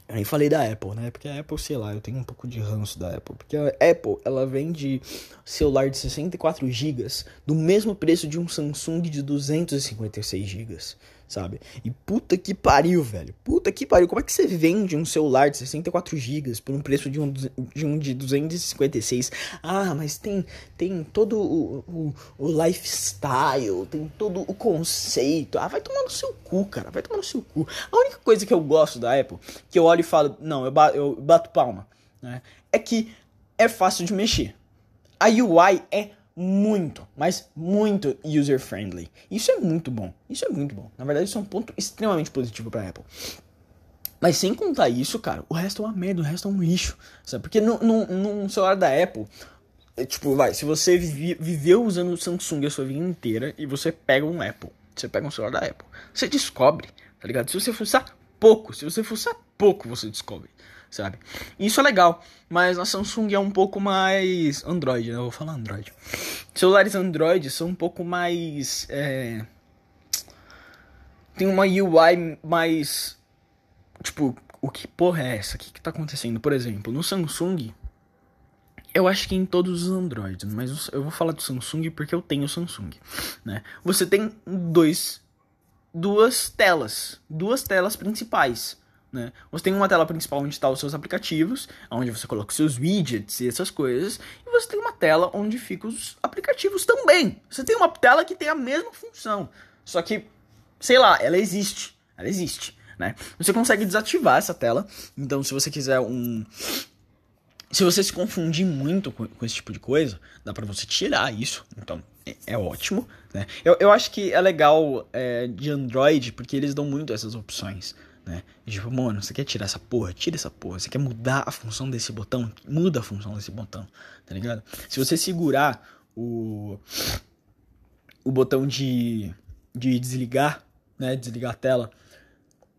Nem falei da Apple, né? Porque a Apple, sei lá, eu tenho um pouco de ranço da Apple. Porque a Apple, ela vende celular de 64 GB do mesmo preço de um Samsung de 256 GB sabe? E puta que pariu, velho. Puta que pariu. Como é que você vende um celular de 64 GB por um preço de um de, um de 256? Ah, mas tem, tem todo o, o, o lifestyle, tem todo o conceito. Ah, vai tomar no seu cu, cara. Vai tomar no seu cu. A única coisa que eu gosto da Apple, que eu olho e falo, não, eu bato, eu bato palma, né? É que é fácil de mexer. A UI é muito, mas muito user friendly. Isso é muito bom. Isso é muito bom. Na verdade, isso é um ponto extremamente positivo para Apple. Mas sem contar isso, cara, o resto é uma merda, o resto é um lixo. Sabe? Porque num celular da Apple, é, tipo, vai, se você vive, viveu usando o Samsung a sua vida inteira e você pega um Apple, você pega um celular da Apple, você descobre, tá ligado? Se você forçar pouco, se você forçar pouco, você descobre sabe? Isso é legal, mas a Samsung é um pouco mais Android, né? Eu vou falar Android. Celulares Android são um pouco mais é... tem uma UI mais tipo, o que porra é essa? O que que tá acontecendo? Por exemplo, no Samsung eu acho que em todos os Androids, mas eu vou falar do Samsung porque eu tenho Samsung, né? Você tem dois duas telas, duas telas principais né? Você tem uma tela principal onde estão tá os seus aplicativos, onde você coloca os seus widgets e essas coisas, e você tem uma tela onde ficam os aplicativos também. Você tem uma tela que tem a mesma função, só que, sei lá, ela existe, ela existe, né? Você consegue desativar essa tela, então se você quiser um se você se confundir muito com, com, esse tipo de coisa, dá para você tirar isso. Então, é, é ótimo. Né? Eu, eu acho que é legal é, de Android, porque eles dão muito essas opções né? E tipo, mano, você quer tirar essa porra? Tira essa porra. Você quer mudar a função desse botão? Muda a função desse botão, tá ligado? Se você segurar o, o botão de, de desligar, né? Desligar a tela,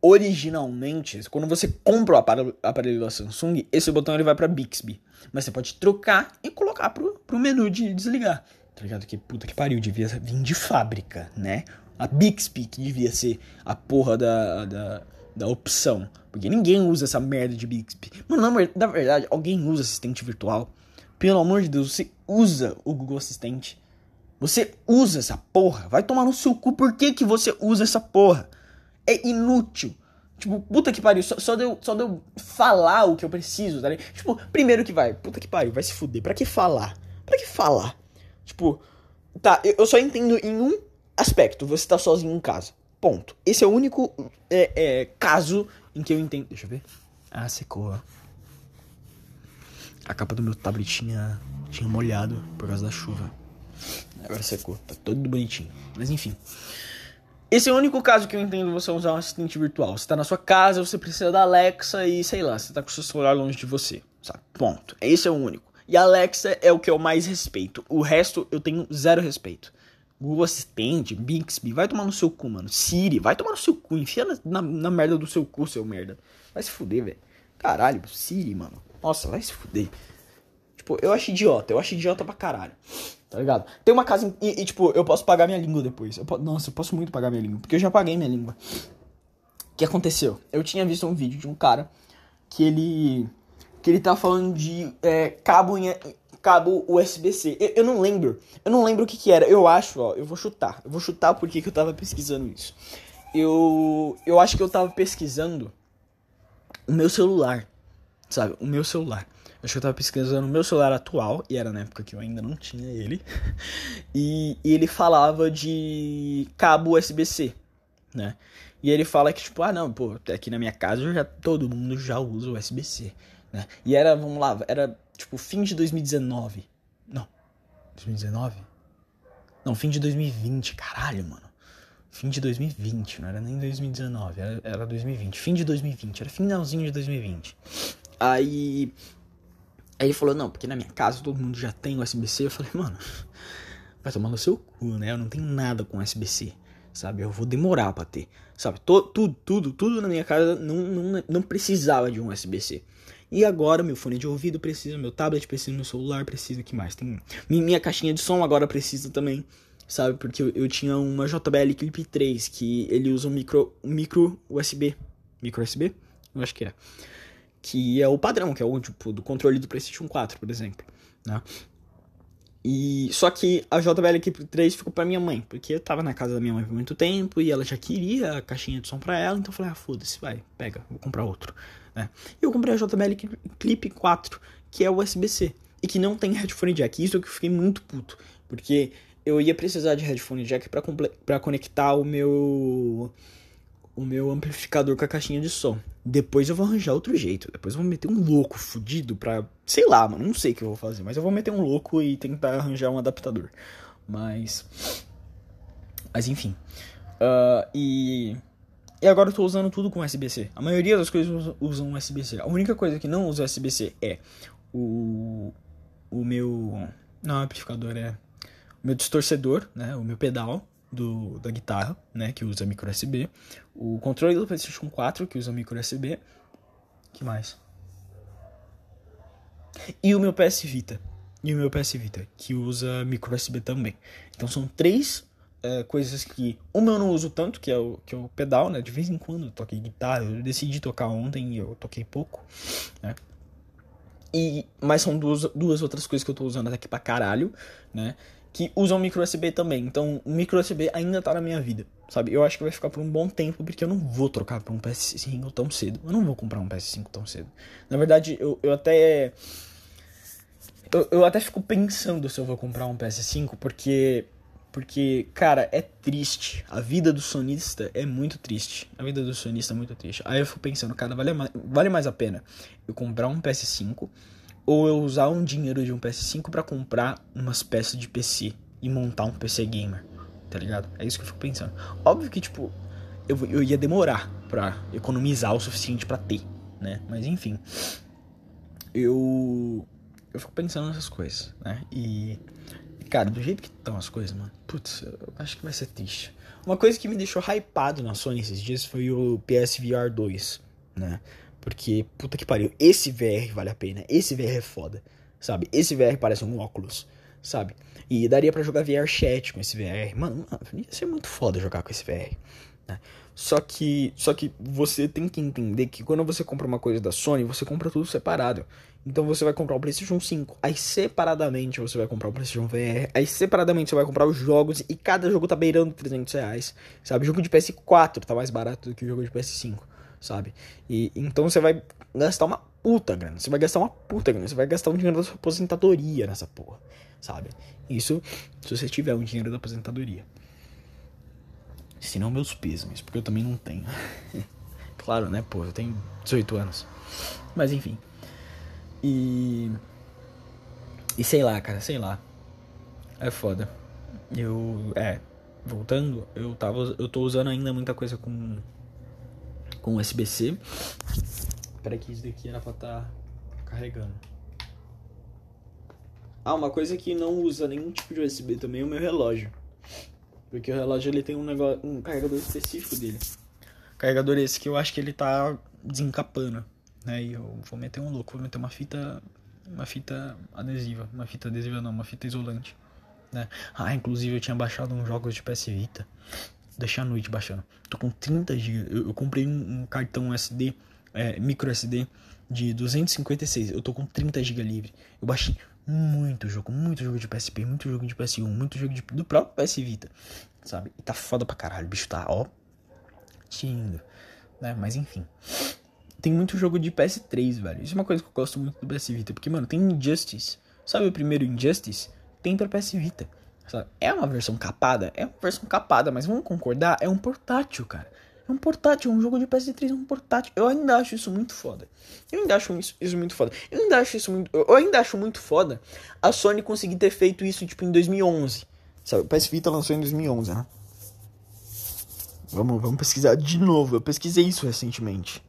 originalmente, quando você compra o aparelho, aparelho da Samsung, esse botão ele vai para Bixby. Mas você pode trocar e colocar pro, pro menu de desligar. Tá ligado? Que puta que pariu, devia vir de fábrica, né? A Bixby que devia ser a porra da, da da opção. Porque ninguém usa essa merda de Bixby. Mano, na, verdade, alguém usa assistente virtual. Pelo amor de Deus, você usa o Google Assistente. Você usa essa porra. Vai tomar no seu cu. Por que, que você usa essa porra? É inútil. Tipo, puta que pariu. Só, só, deu, só deu falar o que eu preciso, tá ligado? Tipo, primeiro que vai. Puta que pariu, vai se fuder. Pra que falar? Pra que falar? Tipo, tá, eu só entendo em um aspecto. Você tá sozinho em casa. Ponto. Esse é o único é, é, caso em que eu entendo. Deixa eu ver. Ah, secou. A capa do meu tablet tinha, tinha molhado por causa da chuva. Agora secou. Tá todo bonitinho. Mas enfim. Esse é o único caso que eu entendo você usar um assistente virtual. Você tá na sua casa, você precisa da Alexa e sei lá, você tá com o seu celular longe de você. Sabe? Ponto. Esse é o único. E a Alexa é o que eu mais respeito. O resto eu tenho zero respeito. Google Assistente, Bixby, vai tomar no seu cu, mano. Siri, vai tomar no seu cu. Enfia na, na, na merda do seu cu, seu merda. Vai se fuder, velho. Caralho, Siri, mano. Nossa, vai se fuder. Tipo, eu acho idiota. Eu acho idiota pra caralho. Tá ligado? Tem uma casa e, e, tipo, eu posso pagar minha língua depois. Eu nossa, eu posso muito pagar minha língua. Porque eu já paguei minha língua. O que aconteceu? Eu tinha visto um vídeo de um cara que ele. Que ele tá falando de é, cabo em, cabo USB-C. Eu, eu, não lembro. Eu não lembro o que que era. Eu acho, ó, eu vou chutar. Eu vou chutar porque que eu tava pesquisando isso. Eu eu acho que eu tava pesquisando o meu celular, sabe? O meu celular. Acho que eu tava pesquisando o meu celular atual, e era na época que eu ainda não tinha ele. *laughs* E, e ele falava de cabo USB-C, né? E ele fala que, tipo, ah, não, pô, aqui na minha casa já todo mundo já usa USB-C, né? E era, vamos lá, era tipo, fim de 2019. Não. 2019? Não, fim de 2020, caralho, mano. Fim de 2020, não era nem 2019, era, era 2020. Fim de 2020, era finalzinho de 2020. Aí. Aí ele falou, não, porque na minha casa todo mundo já tem USB-C. Eu falei, mano, vai tomar no seu cu, né? Eu não tenho nada com USB-C, sabe? Eu vou demorar pra ter, sabe? Tudo, tudo, tudo, na minha casa não, não, não precisava de um USB-C. E agora meu fone de ouvido precisa, meu tablet precisa, meu celular precisa, que mais? Tem minha caixinha de som agora precisa também, sabe? Porque eu, eu tinha uma JBL Clip 3 que ele usa um micro um micro USB, micro USB, eu acho que é. que é o padrão, que é o tipo do controle do PlayStation 4, por exemplo, né? E só que a JBL Equipe 3 ficou para minha mãe, porque eu tava na casa da minha mãe por muito tempo e ela já queria a caixinha de som para ela, então eu falei: "Ah, foda-se, vai, pega, vou comprar outro", né? E eu comprei a JBL Clip 4, que é USB-C e que não tem headphone jack. Isso que eu fiquei muito puto, porque eu ia precisar de headphone jack para conectar o meu o meu amplificador com a caixinha de som. Depois eu vou arranjar outro jeito. Depois eu vou meter um louco fudido pra. Sei lá, mano. Não sei o que eu vou fazer. Mas eu vou meter um louco e tentar arranjar um adaptador. Mas. Mas enfim. Uh, e. E agora eu tô usando tudo com USB-C. A maioria das coisas usam USB-C. A única coisa que não usa USB-C é o. O meu. Não, amplificador é. O meu distorcedor, né? O meu pedal do, da guitarra, né, que usa micro USB, o controle do PlayStation 4 que usa micro USB, que mais? E o meu PS Vita, e o meu PS Vita que usa micro USB também. Então são três é, coisas que uma eu não uso tanto, que é o que é o pedal, né? De vez em quando eu toquei guitarra, eu decidi tocar ontem e eu toquei pouco, né? E, mas são duas, duas outras coisas que eu tô usando aqui pra caralho, né? que usam micro USB também. Então, o micro USB ainda tá na minha vida, sabe? Eu acho que vai ficar por um bom tempo, porque eu não vou trocar pra um PS5 tão cedo. Eu não vou comprar um PS5 tão cedo. Na verdade, eu, eu até. Eu, eu até fico pensando se eu vou comprar um PS5, porque. Porque, cara, é triste. A vida do sonista é muito triste. A vida do sonista é muito triste. Aí eu fico pensando, cara, vale mais, vale mais a pena eu comprar um PS5 ou eu usar um dinheiro de um PS5 para comprar umas peças de PC e montar um PC gamer, tá ligado? É isso que eu fico pensando. Óbvio que, tipo, eu, eu ia demorar pra economizar o suficiente para ter, né? Mas enfim, eu eu fico pensando nessas coisas, né? E cara, do jeito que estão as coisas, mano, putz, eu acho que vai ser triste. Uma coisa que me deixou hypado na Sony esses dias foi o PSVR 2, né? Porque, puta que pariu, esse VR vale a pena. Esse VR é foda, sabe? Esse VR parece um óculos, sabe? E daria para jogar VR chat com esse VR. Mano, mano, ia ser muito foda jogar com esse VR. Né? Só que, só que você tem que entender que quando você compra uma coisa da Sony, você compra tudo separado. Então você vai comprar o PlayStation 5, aí separadamente você vai comprar o PlayStation VR, aí separadamente você vai comprar os jogos e cada jogo tá beirando 300 reais, sabe? O jogo de PS4 tá mais barato do que o jogo de PS5 sabe? E então você vai gastar uma puta grana, você vai gastar uma puta grana, você vai gastar um dinheiro da sua aposentadoria nessa porra, sabe? Isso se você tiver um dinheiro da aposentadoria. Se não, meus pêsames, porque eu também não tenho. *laughs* claro, né, pô, eu tenho 18 anos. Mas enfim. E. E sei lá, cara, sei lá. É foda. Eu. É. Voltando, eu tava. Eu tô usando ainda muita coisa com com USB-C. Espera que isso daqui era pra estar tá carregando. Ah, uma coisa que não usa nenhum tipo de USB também é o meu relógio. Porque o relógio ele tem um negócio, um carregador específico dele. Carregador esse que eu acho que ele tá desencapando, né? E eu vou meter um louco, vou meter uma fita uma fita adesiva, uma fita adesiva não, uma fita isolante, né? Ah, inclusive eu tinha baixado uns jogos de PS Vita deixei a noite baixando. Tô com 30 GB. Eu, eu, comprei um, um, cartão SD, é, micro SD de 256. Eu tô com 30 GB livre. Eu baixei muito jogo, muito jogo de PSP, muito jogo de PS1, muito jogo de, do próprio PS Vita, sabe? E tá foda pra caralho. O bicho tá, ó, lindo, né? Mas enfim. Tem muito jogo de PS3, velho. Isso é uma coisa que eu gosto muito do PS Vita, porque, mano, tem Injustice. Sabe o primeiro Injustice? Tem pra PS Vita. É uma versão capada? É uma versão capada, mas vamos concordar? É um portátil, cara. É um portátil, um jogo de PS3 é um portátil. Eu ainda acho isso muito foda. Eu ainda acho isso, isso muito foda. Eu ainda acho isso muito. Eu ainda acho muito foda a Sony conseguir ter feito isso tipo em 2011. Sabe, o PS Vita lançou em 2011, né? Vamos, vamos pesquisar de novo. Eu pesquisei isso recentemente.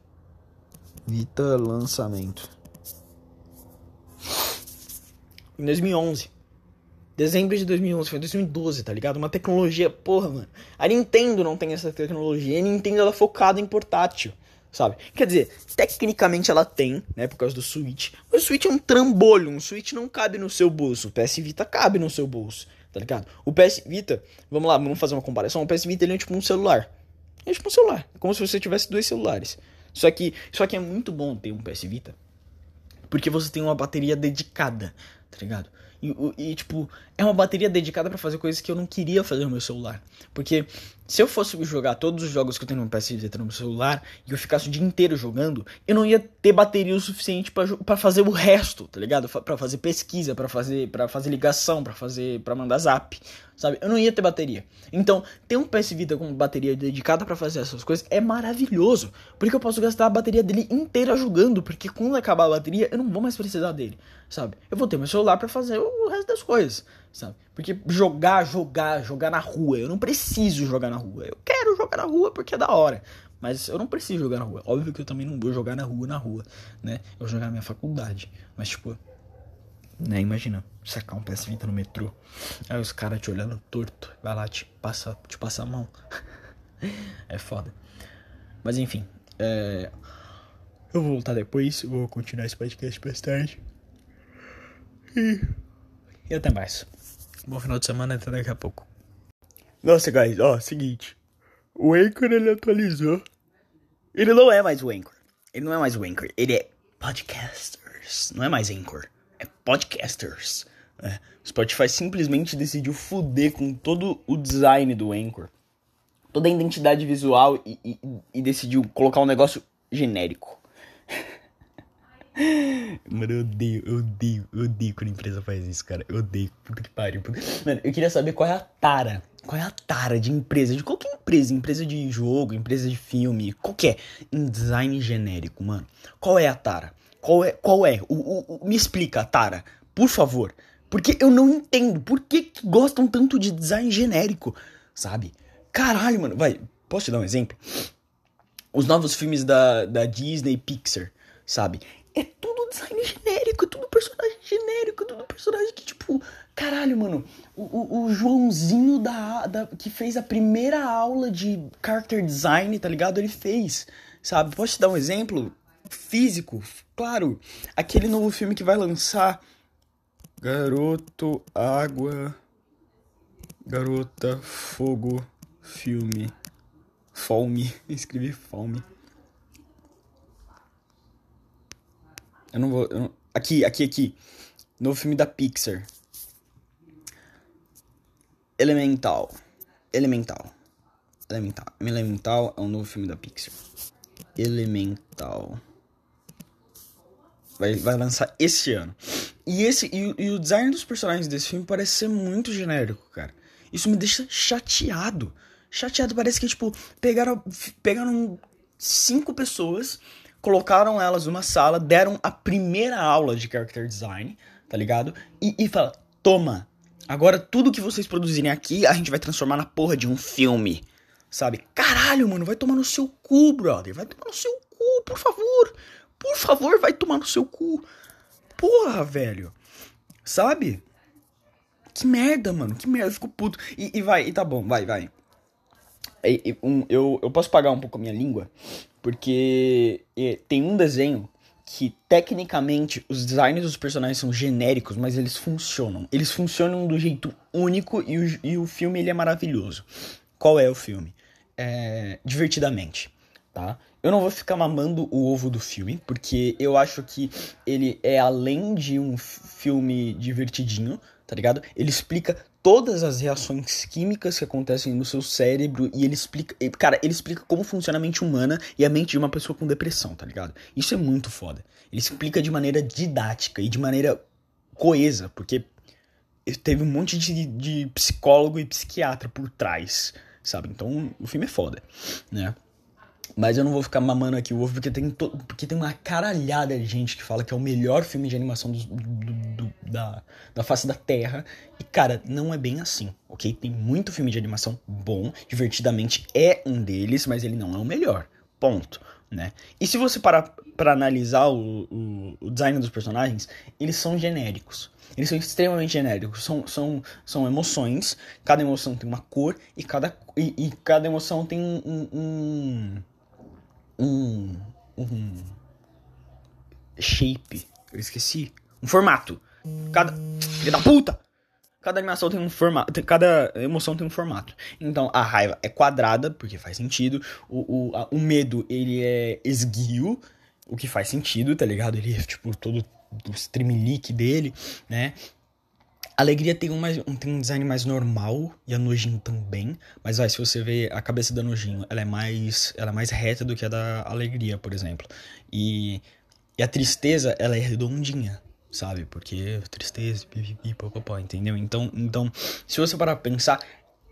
Vita lançamento. Em 2011. Dezembro de 2011, foi 2012, tá ligado? Uma tecnologia, porra, mano. A Nintendo não tem essa tecnologia. A Nintendo ela é focada em portátil, sabe? Quer dizer, tecnicamente ela tem, né? Por causa do Switch. Mas o Switch é um trambolho. Um Switch não cabe no seu bolso. O PS Vita cabe no seu bolso, tá ligado? O PS Vita, vamos lá, vamos fazer uma comparação. O PS Vita ele é tipo um celular. É tipo um celular. É como se você tivesse dois celulares. Só que, só que é muito bom ter um PS Vita, porque você tem uma bateria dedicada, tá ligado? E, e, tipo, é uma bateria dedicada para fazer coisas que eu não queria fazer no meu celular. Porque se eu fosse jogar todos os jogos que eu tenho no PS Vita no meu celular e eu ficasse o dia inteiro jogando, eu não ia ter bateria o suficiente para fazer o resto, tá ligado? para fazer pesquisa, para fazer para fazer ligação, para fazer para mandar zap, sabe? Eu não ia ter bateria. Então, ter um PS Vita com bateria dedicada para fazer essas coisas é maravilhoso, porque eu posso gastar a bateria dele inteira jogando, porque quando acabar a bateria, eu não vou mais precisar dele, sabe? Eu vou ter meu celular para fazer o resto das coisas, sabe? Porque jogar, jogar, jogar na rua, eu não preciso jogar na rua. Eu quero jogar na rua porque é da hora. Mas eu não preciso jogar na rua. Óbvio que eu também não vou jogar na rua, na rua, né? Eu vou jogar na minha faculdade. Mas, tipo, né? Imagina, sacar um PS Vita no metrô. Aí os caras te olhando torto. Vai lá, te passa, te passa a mão. *laughs* é foda. Mas enfim, é... eu vou voltar depois. Vou continuar esse podcast mais tarde. E, e até mais. Bom final de semana, até daqui a pouco. Nossa, guys, ó, seguinte. O Anchor ele atualizou. Ele não é mais o Anchor. Ele não é mais o Anchor. Ele é Podcasters. Não é mais Anchor é podcasters. É, Spotify simplesmente decidiu fuder com todo o design do Anchor, toda a identidade visual e, e, e decidiu colocar um negócio genérico. Mano, eu odeio, eu odeio, eu odeio quando a empresa faz isso, cara. Eu odeio, puta que pariu. Mano, eu queria saber qual é a tara. Qual é a tara de empresa, de qualquer empresa, empresa de jogo, empresa de filme, qualquer, em design genérico, mano. Qual é a tara? Qual é? Qual é? O, o, o, me explica, Tara, por favor. Porque eu não entendo. Por que, que gostam tanto de design genérico? Sabe? Caralho, mano. Vai, posso te dar um exemplo? Os novos filmes da, da Disney Pixar, sabe? É tudo design genérico, é tudo personagem genérico, é tudo personagem que, tipo, caralho, mano. O, o, o Joãozinho da, da, que fez a primeira aula de character design, tá ligado? Ele fez, sabe? Posso te dar um exemplo? físico. Claro, aquele novo filme que vai lançar. Garoto, água. Garota, fogo, filme. Fome. *laughs* Escrevi fome. Eu não vou. Eu não... Aqui, aqui, aqui. Novo filme da Pixar. Elemental. Elemental. Elemental. Elemental é um novo filme da Pixar. Elemental vai, vai lançar esse ano. E, esse, e, e, o design dos personagens desse filme parece ser muito genérico, cara. Isso me deixa chateado. Chateado, parece que, tipo, pegaram, pegaram cinco pessoas, colocaram elas numa sala, deram a primeira aula de character design, tá ligado? E, e fala, toma, agora tudo que vocês produzirem aqui, a gente vai transformar na porra de um filme. Sabe? Caralho, mano, vai tomar no seu cu, brother. Vai tomar no seu cu, por favor. Por favor, vai tomar no seu cu. Porra, velho. Sabe? Que merda, mano. Que merda. Eu fico puto. E, e vai, e tá bom, vai, vai. E, um, eu, eu posso pagar um pouco a minha língua, porque tem um desenho que tecnicamente os designs dos personagens são genéricos, mas eles funcionam. Eles funcionam do jeito único e o, e o filme ele é maravilhoso. Qual é o filme? É, divertidamente, tá? Eu não vou ficar mamando o ovo do filme, porque eu acho que ele é além de um filme divertidinho, tá ligado? Ele explica todas as reações químicas que acontecem no seu cérebro e ele explica, cara, ele explica como funciona a mente humana e a mente de uma pessoa com depressão, tá ligado? Isso é muito foda. Ele explica de maneira didática e de maneira coesa, porque teve um monte de, de psicólogo e psiquiatra por trás, sabe? Então o filme é foda, né? Mas eu não vou ficar mamando aqui o ovo porque tem, to... porque tem uma caralhada de gente que fala que é o melhor filme de animação do, do, do, da, da face da Terra. E, cara, não é bem assim, ok? Tem muito filme de animação bom, divertidamente é um deles, mas ele não é o melhor. Ponto. Né? E se você parar para analisar o, o, o, design dos personagens, eles são genéricos. Eles são extremamente genéricos. São, são, são emoções. Cada emoção tem uma cor e cada, e, e cada emoção tem um, um um, um shape, eu esqueci, um formato. Cada filha da puta. Cada animação tem um formato, cada emoção tem um formato. Então a raiva é quadrada, porque faz sentido. O, o, a, o medo, ele é esguio, o que faz sentido, tá ligado? Ele é tipo todo o streamlick dele, né? A alegria tem um, tem um design mais normal e a nojinho também. Mas vai, se você ver a cabeça da nojinho, ela é mais, ela é mais reta do que a da alegria, por exemplo. E, e a tristeza, ela é redondinha, sabe? Porque tristeza, pipipi, popopó, entendeu? Então, então, se você parar pra pensar,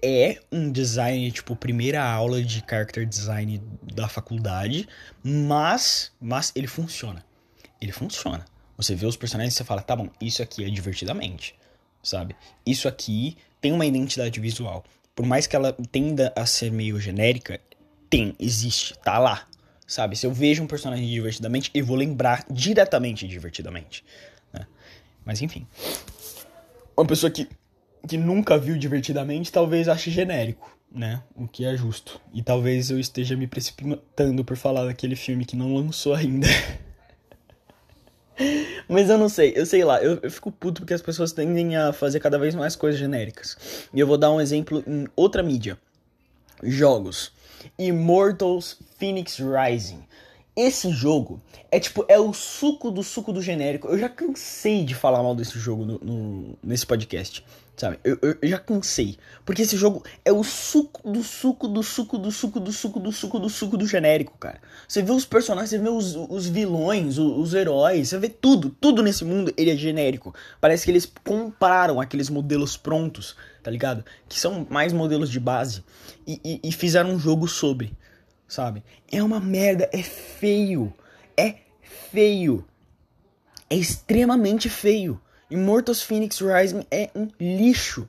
é um design, tipo, primeira aula de character design da faculdade, mas, mas ele funciona. Ele funciona. Você vê os personagens e você fala, tá bom, isso aqui é divertidamente sabe? Isso aqui tem uma identidade visual. Por mais que ela tenda a ser meio genérica, tem, existe, tá lá, sabe? Se eu vejo um personagem divertidamente, eu vou lembrar diretamente divertidamente. Né? Mas enfim. Uma pessoa que, que nunca viu divertidamente talvez ache genérico, né? O que é justo. E talvez eu esteja me precipitando por falar daquele filme que não lançou ainda. *laughs* *laughs* Mas eu não sei, eu sei lá, eu, eu, fico puto porque as pessoas tendem a fazer cada vez mais coisas genéricas. E eu vou dar um exemplo em outra mídia: jogos. Immortals Phoenix Rising. Esse jogo é tipo, é o suco do suco do genérico. Eu já cansei de falar mal desse jogo no, no nesse podcast. Sabe? Eu, eu, eu, já cansei. Porque esse jogo é o suco do suco do suco do suco do suco do suco do suco do genérico, cara. Você vê os personagens, você vê os, os vilões, os, os, heróis, você vê tudo. Tudo nesse mundo, ele é genérico. Parece que eles compraram aqueles modelos prontos, tá ligado? Que são mais modelos de base. E, e, e fizeram um jogo sobre, sabe? É uma merda, é feio. É feio. É extremamente feio. Immortals Phoenix Rising é um lixo.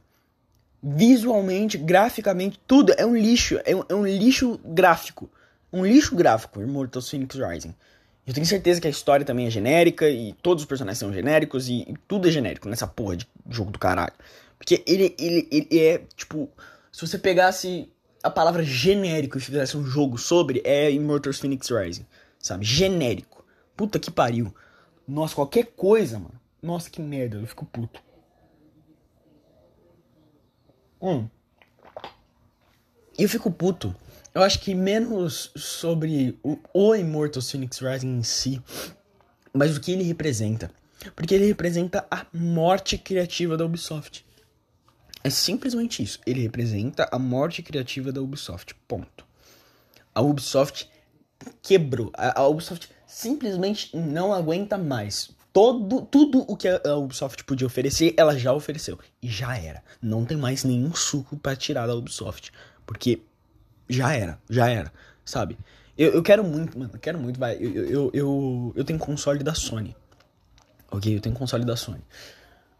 Visualmente, graficamente, tudo é um lixo. É um, é um lixo gráfico. Um lixo gráfico, Immortals Phoenix Rising. Eu tenho certeza que a história também é genérica e todos os personagens são genéricos e, e tudo é genérico nessa porra de jogo do caralho. Porque ele, ele, ele é, tipo, se você pegasse a palavra genérico e fizesse um jogo sobre, é Immortals Phoenix Rising, sabe? Genérico. Puta que pariu. Nossa, qualquer coisa, mano. Nossa, que merda, eu fico puto. Hum. Eu fico puto. Eu acho que menos sobre o, o Immortal Phoenix Rising em si, mas o que ele representa. Porque ele representa a morte criativa da Ubisoft. É simplesmente isso. Ele representa a morte criativa da Ubisoft. Ponto. A Ubisoft quebrou. A, a Ubisoft simplesmente não aguenta mais todo, tudo o que a Ubisoft podia oferecer, ela já ofereceu. E já era. Não tem mais nenhum suco para tirar da Ubisoft. Porque já era, já era, sabe? Eu, eu quero muito, mano, eu quero muito, vai. Eu, eu, eu, eu tenho console da Sony. Ok? Eu tenho console da Sony.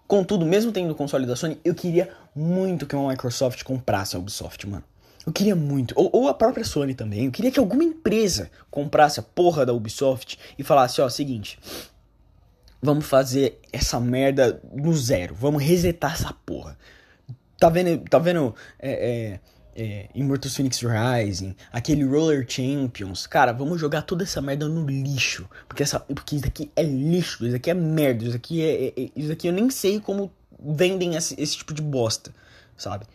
Contudo, mesmo tendo console da Sony, eu queria muito que uma Microsoft comprasse a Ubisoft, mano. Eu queria muito. Ou, ou, a própria Sony também. Eu queria que alguma empresa comprasse a porra da Ubisoft e falasse, ó, seguinte, Vamos fazer essa merda no zero. Vamos resetar essa porra. Tá vendo, tá vendo é, é, é, Immortals Phoenix Rising, aquele Roller Champions. Cara, vamos jogar toda essa merda no lixo. Porque, essa, porque isso aqui é lixo, isso aqui é merda, isso aqui é, é, é Isso aqui eu nem sei como vendem esse, esse tipo de bosta, sabe?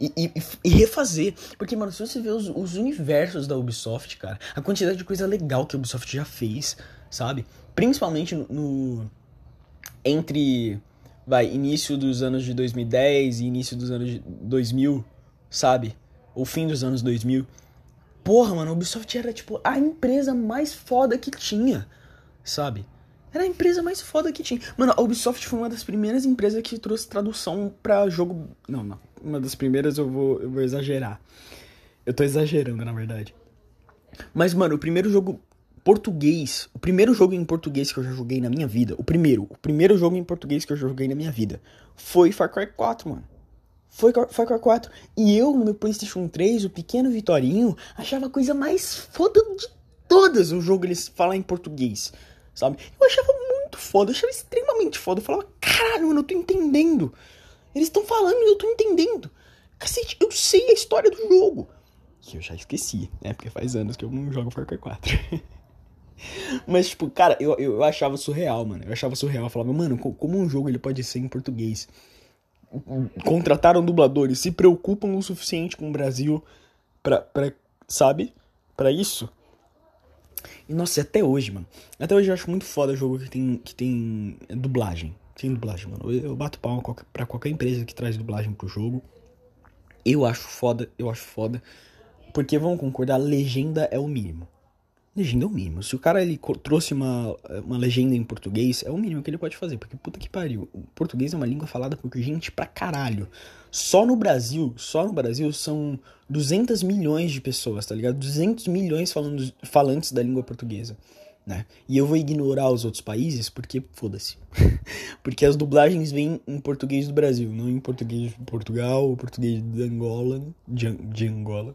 E, e, e, refazer. Porque, mano, se você vê os, os universos da Ubisoft, cara, a quantidade de coisa legal que a Ubisoft já fez, sabe? Principalmente no, no, entre vai início dos anos de 2010 e início dos anos de 2000, sabe? Ou fim dos anos 2000. Porra, mano, a Ubisoft era tipo a empresa mais foda que tinha, sabe? Era a empresa mais foda que tinha. Mano, a Ubisoft foi uma das primeiras empresas que trouxe tradução pra jogo. Não, não. Uma das primeiras eu vou, eu vou exagerar. Eu tô exagerando, na verdade. Mas, mano, o primeiro jogo português, o primeiro jogo em português que eu já joguei na minha vida, o primeiro, o primeiro jogo em português que eu já joguei na minha vida, foi Far Cry 4, mano. Foi Far Cry 4. E eu, no meu PlayStation 3, o pequeno Vitorinho, achava a coisa mais foda de todas o jogo eles falar em português, sabe? Eu achava muito foda, eu achava extremamente foda. Eu falava, caralho, mano, eu tô entendendo. Eles estão falando e eu tô entendendo. Cacete, eu sei a história do jogo. Que eu já esqueci, né? Porque faz anos que eu não jogo Far Cry 4. *laughs* Mas, tipo, cara, eu, eu achava surreal, mano. Eu achava surreal. Eu falava, mano, como um jogo ele pode ser em português? Contrataram dubladores, se preocupam o suficiente com o Brasil pra, pra sabe? Pra isso. E nossa, até hoje, mano. Até hoje eu acho muito foda jogo que tem, que tem dublagem. Tem dublagem, mano. Eu, eu bato palma pra qualquer empresa que traz dublagem pro jogo. Eu acho foda, eu acho foda. Porque vamos concordar, legenda é o mínimo. Legenda é o mínimo. Se o cara ele trouxe uma, uma legenda em português, é o mínimo que ele pode fazer. Porque puta que pariu. O português é uma língua falada por gente pra caralho. Só no Brasil, só no Brasil são 200 milhões de pessoas, tá ligado? 200 milhões falando, falantes da língua portuguesa. Né? E eu vou ignorar os outros países porque foda-se. *laughs* porque as dublagens vêm em português do Brasil, não em português de Portugal português de Angola, de, de Angola.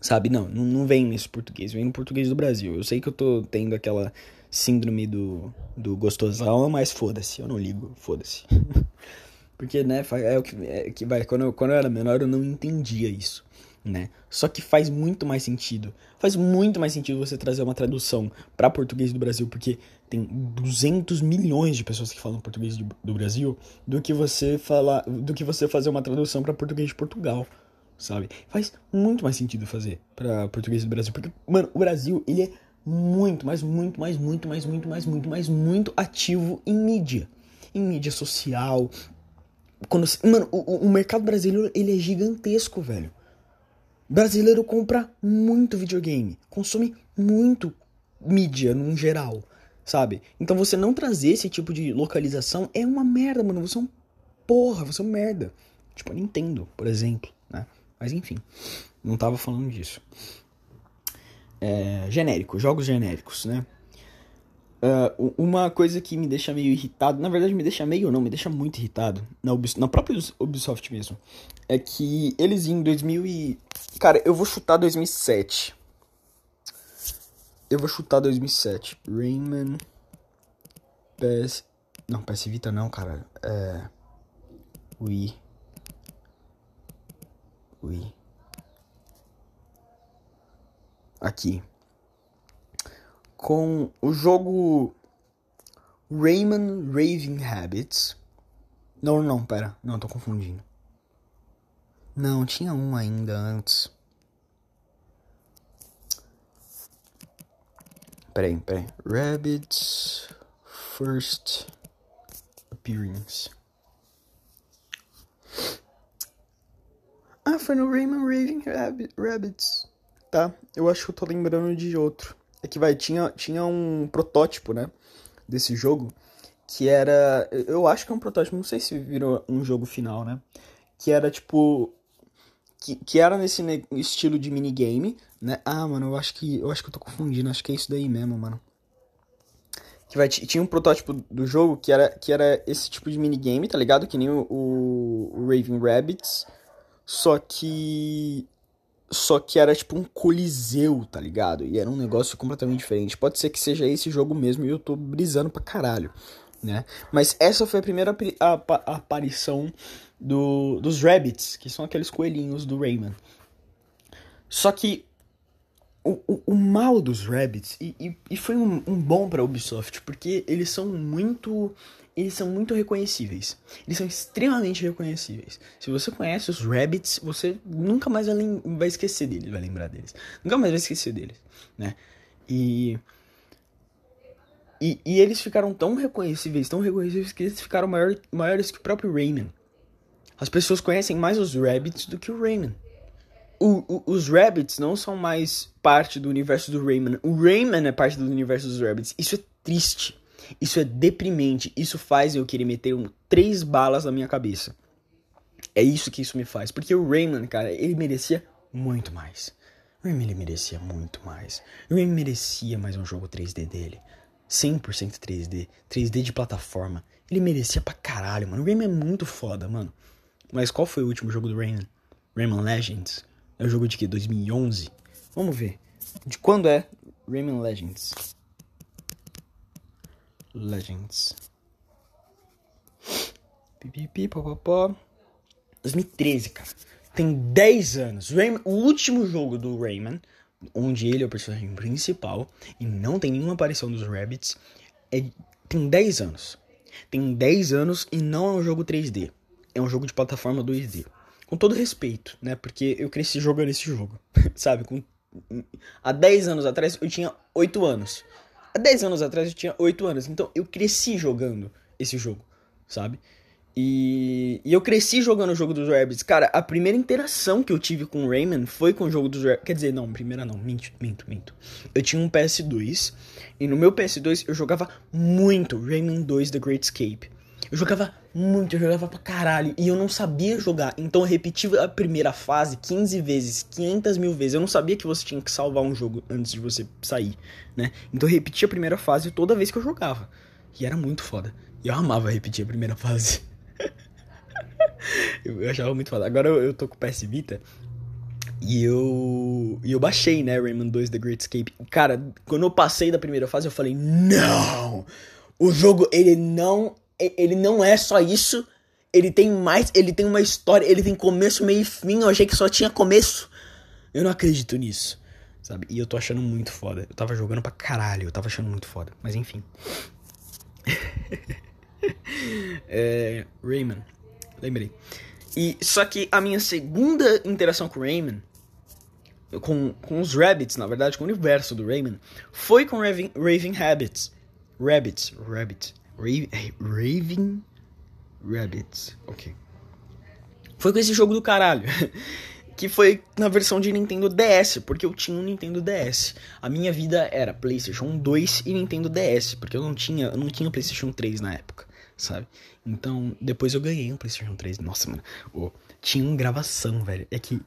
Sabe? Não, não, vem nesse português, vem no português do Brasil. Eu sei que eu tô tendo aquela síndrome do, do gostosão, mas foda-se, eu não ligo, foda-se. *laughs* Porque, né, é o que, é que vai, quando eu, quando eu era menor eu não entendia isso, né? Só que faz muito mais sentido. Faz muito mais sentido você trazer uma tradução para português do Brasil, porque tem 200 milhões de pessoas que falam português do Brasil, do que você falar, do que você fazer uma tradução para português de Portugal sabe? Faz muito mais sentido fazer para português do Brasil, porque, mano, o Brasil, ele é muito, mas muito, mais, muito, mais, muito, mais, muito, mais, muito ativo em mídia. Em mídia social. Quando, mano, o, o mercado brasileiro, ele é gigantesco, velho. Brasileiro compra muito videogame, consome muito mídia no geral, sabe? Então você não trazer esse tipo de localização é uma merda, mano. Você é um porra, você é um merda. Tipo a Nintendo, por exemplo, né? Mas enfim, não tava falando disso. É, genérico, jogos genéricos, né? Uh, uma coisa que me deixa meio irritado, na verdade me deixa meio não, me deixa muito irritado, na, Ubis, na própria Ubisoft mesmo, é que eles em 2000 e... Cara, eu vou chutar 2007. Eu vou chutar 2007. Rayman... PS... Não, PS Vita não, cara. É... Wii... Ui. Aqui. Com o jogo Rayman Raving Habits. Não, não, pera. Não, tô confundindo. Não, tinha um ainda antes. Peraí, peraí. Rabbits First Appearance. Ah, foi no Rayman Raving Rabbits. Tá, eu acho que eu tô lembrando de outro. É que vai, tinha, tinha um protótipo, né? Desse jogo. Que era. Eu acho que é um protótipo, não sei se virou um jogo final, né? Que era tipo. Que, que era nesse estilo de minigame, né? Ah, mano, eu acho que. Eu acho que eu tô confundindo, acho que é isso daí mesmo, mano. Que vai, tinha um protótipo do jogo que era, que era esse tipo de minigame, tá ligado? Que nem o, o, o Raving Rabbits. Só que. Só que era tipo um coliseu, tá ligado? E era um negócio completamente diferente. Pode ser que seja esse jogo mesmo e eu tô brisando pra caralho, né? Mas essa foi a primeira aparição do, dos Rabbits, que são aqueles coelhinhos do Rayman. Só que o, o, o mal dos Rabbits, e, e, e foi um, um bom pra Ubisoft, porque eles são muito eles são muito reconhecíveis. Eles são extremamente reconhecíveis. Se você conhece os Rabbits, você nunca mais vai, vai esquecer deles, vai lembrar deles. Nunca mais vai esquecer deles, né? E, e, e eles ficaram tão reconhecíveis, tão reconhecíveis que eles ficaram maior, maiores que o próprio Rayman. As pessoas conhecem mais os Rabbits do que o Rayman. O, o, os Rabbits não são mais parte do universo do Rayman. O Rayman é parte do universo dos Rabbits. Isso é triste. Isso é deprimente. Isso faz eu querer meter um, três balas na minha cabeça. É isso que isso me faz. Porque o Rayman, cara, ele merecia muito mais. O Rayman ele merecia muito mais. O Rayman merecia mais um jogo 3D dele. 100% 3D. 3D de plataforma. Ele merecia pra caralho, mano. O Rayman é muito foda, mano. Mas qual foi o último jogo do Rayman? Rayman Legends? É o jogo de que? 2011? Vamos ver. De quando é Rayman Legends? Legends. Pipipi, popopó. 2013, cara. Tem 10 anos. O último jogo do Rayman, onde ele é o personagem principal e não tem nenhuma aparição dos Rabbits, é, tem 10 anos. Tem 10 anos e não é um jogo 3D. é um jogo de plataforma 2D. Com todo respeito, né? Porque eu cresci jogando esse jogo, *laughs* sabe? Com... Há 10 anos atrás eu tinha 8 anos. Há 10 anos atrás eu tinha 8 anos. Então eu cresci jogando esse jogo, sabe? E, e eu cresci jogando o jogo dos Rabbids. Cara, a primeira interação que eu tive com o Rayman foi com o jogo dos Rabbids. Quer dizer, não, primeira não, minto, minto, minto. Eu tinha um PS2 e no meu PS2 eu jogava muito Rayman 2 The Great Escape. Eu jogava muito, eu jogava pra caralho. E eu não sabia jogar. Então eu repeti a primeira fase 15 vezes, 500 mil vezes. Eu não sabia que você tinha que salvar um jogo antes de você sair, né? Então eu repeti a primeira fase toda vez que eu jogava. E era muito foda. E eu amava repetir a primeira fase. *laughs* eu achava muito foda. Agora eu, eu tô com o PS Vita. E eu. E eu baixei, né? Rayman 2 The Great Escape. Cara, quando eu passei da primeira fase, eu falei: Não! O jogo, ele não. Ele não é só isso. Ele tem mais. Ele tem uma história. Ele tem começo, meio e fim. Eu achei que só tinha começo. Eu não acredito nisso. Sabe? E eu tô achando muito foda. Eu tava jogando pra caralho. Eu tava achando muito foda. Mas enfim. *laughs* é, Rayman. Lembrei. E só que a minha segunda interação com o Rayman, com, com os Rabbits, na verdade, com o universo do Rayman, foi com Raving, Raving Rabbits. Rabbits, Rabbit. Raving Rabbits. Ok. Foi com esse jogo do caralho. *laughs* que foi na versão de Nintendo DS, porque eu tinha um Nintendo DS. A minha vida era PlayStation 2 e Nintendo DS, porque eu não tinha, eu não tinha PlayStation 3 na época, sabe? Então, depois eu ganhei um PlayStation 3. Nossa, mano, oh, tinha uma gravação, velho. É que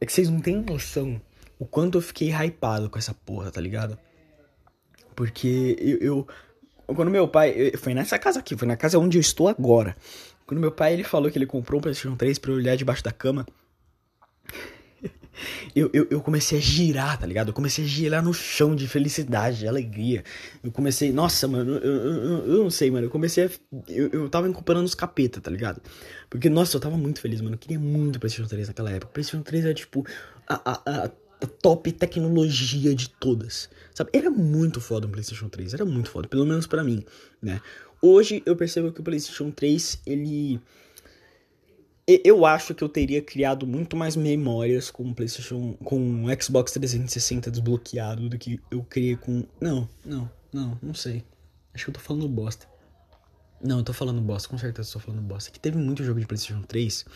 é que vocês não têm noção o quanto eu fiquei hypado com essa porra, tá ligado? Porque eu, eu quando meu pai, foi nessa casa aqui, foi na casa onde eu estou agora. Quando meu pai ele falou que ele comprou um PlayStation 3 para eu olhar debaixo da cama, *laughs* eu, eu, eu, comecei a girar, tá ligado? Eu comecei a girar no chão de felicidade, de alegria. Eu comecei, nossa, mano, eu, eu, eu não sei, mano. Eu comecei a. Eu, eu tava comparando os capeta, tá ligado? Porque, nossa, eu tava muito feliz, mano. Eu queria muito PlayStation 3 naquela época. PlayStation 3 era tipo a, a, a top tecnologia de todas, sabe? Era muito foda o PlayStation 3, era muito foda, pelo menos para mim, né? Hoje eu percebo que o PlayStation 3 ele eu acho que eu teria criado muito mais memórias com o PlayStation, com o Xbox 360 desbloqueado do que eu criei com. Não, não, não, não sei. Acho que eu tô falando bosta. Não, eu tô falando bosta, com certeza tô falando bosta. Que teve muito jogo de PlayStation 3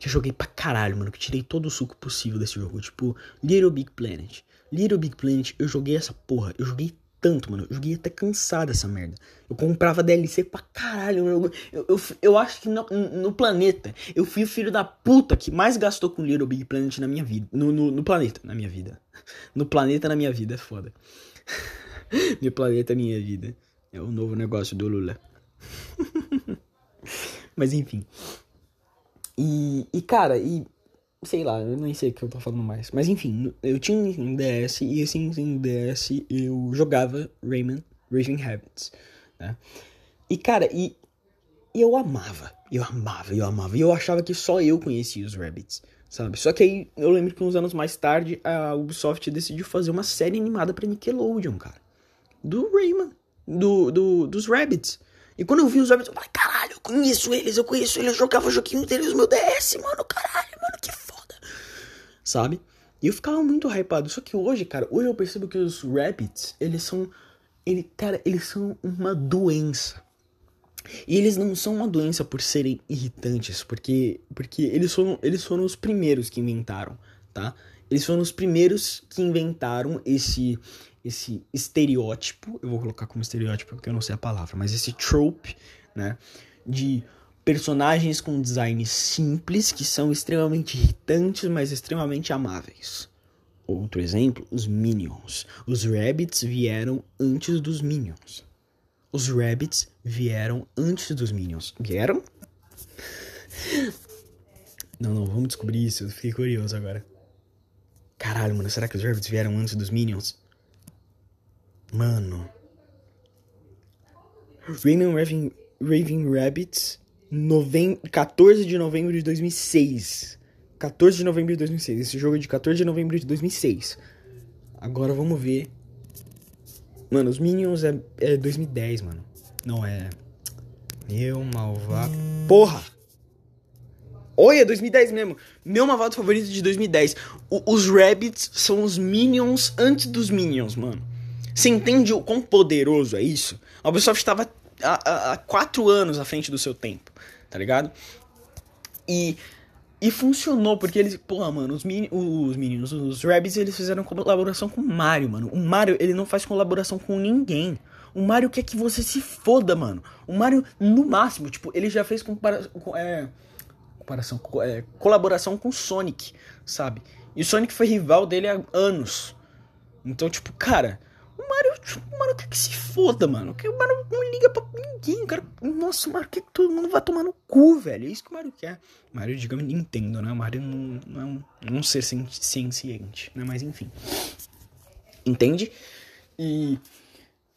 que eu joguei pra caralho, mano. Que eu tirei todo o suco possível desse jogo. Tipo, Little Big Planet. Little Big Planet, eu joguei essa porra. Eu joguei tanto, mano. Eu joguei até cansado dessa merda. Eu comprava DLC pra caralho. Eu, eu, eu, eu acho que no, no, planeta eu fui o filho da puta que mais gastou com Little Big Planet na minha vida. No, no, no planeta, na minha vida. *laughs* No planeta, na minha vida, é foda. *laughs* Meu planeta, minha vida. É o novo negócio do Lula. *laughs* Mas enfim. E, e cara, e sei lá, eu nem sei o que eu tô falando mais. Mas enfim, eu tinha um DS e esse um DS eu jogava Rayman, Raving Habits, né? E cara, e, e eu amava, eu amava, eu amava. E eu achava que só eu conhecia os Rabbits, sabe? Só que aí eu lembro que uns anos mais tarde a Ubisoft decidiu fazer uma série animada pra Nickelodeon, cara. Do Rayman, do, do, dos Rabbits. E quando eu vi os Rabbits, eu falei, caralho, eu conheço eles, eu conheço eles, eu jogava joguinho deles meu DS, mano, caralho, mano, que sabe? E eu ficava muito hypado. Só que hoje, cara, hoje eu percebo que os rabbits, eles são. Ele, cara, eles são uma doença. E eles não são uma doença por serem irritantes, porque, porque eles, foram, eles foram os primeiros que inventaram, tá? Eles foram os primeiros que inventaram esse esse estereótipo, eu vou colocar como estereótipo porque eu não sei a palavra, mas esse trope, né, de personagens com design simples que são extremamente irritantes, mas extremamente amáveis. Outro exemplo, os Minions. Os Rabbits vieram antes dos Minions. Os Rabbits vieram antes dos Minions. Vieram? Não, não, vamos descobrir isso. Eu fiquei curioso agora. Caralho, mano, será que os Rabbits vieram antes dos Minions? Mano. Rayman Raving, Raving Rabbits novem... 14 de novembro de 2006. 14 de novembro de 2006. Esse jogo é de 14 de novembro de 2006. Agora vamos ver. Mano, os Minions é, é 2010, mano. Não é. Meu malvado. Porra! Olha, 2010 mesmo. Meu malvado favorito de 2010. O, os Rabbits são os Minions antes dos Minions, mano. Você entende o quão poderoso é isso? A Ubisoft estava há, há quatro anos à frente do seu tempo, tá ligado? E, e funcionou, porque eles. Porra, mano, os, os meninos, os Rabbids, eles fizeram colaboração com o Mario, mano. O Mario, ele não faz colaboração com ninguém. O Mario quer que você se foda, mano. O Mario, no máximo, tipo, ele já fez é, comparação, é, colaboração com o Sonic, sabe? E o Sonic foi rival dele há anos. Então, tipo, cara, o Mario, o Mario quer que se foda, mano. O Mario não liga pra ninguém, cara. Nossa, o Mario quer que todo mundo vá tomar no cu, velho. É isso que o Mario quer. Mario, digamos, Nintendo, né? O Mario não, não é um, é ser ciente, né? Mas enfim. Entende? E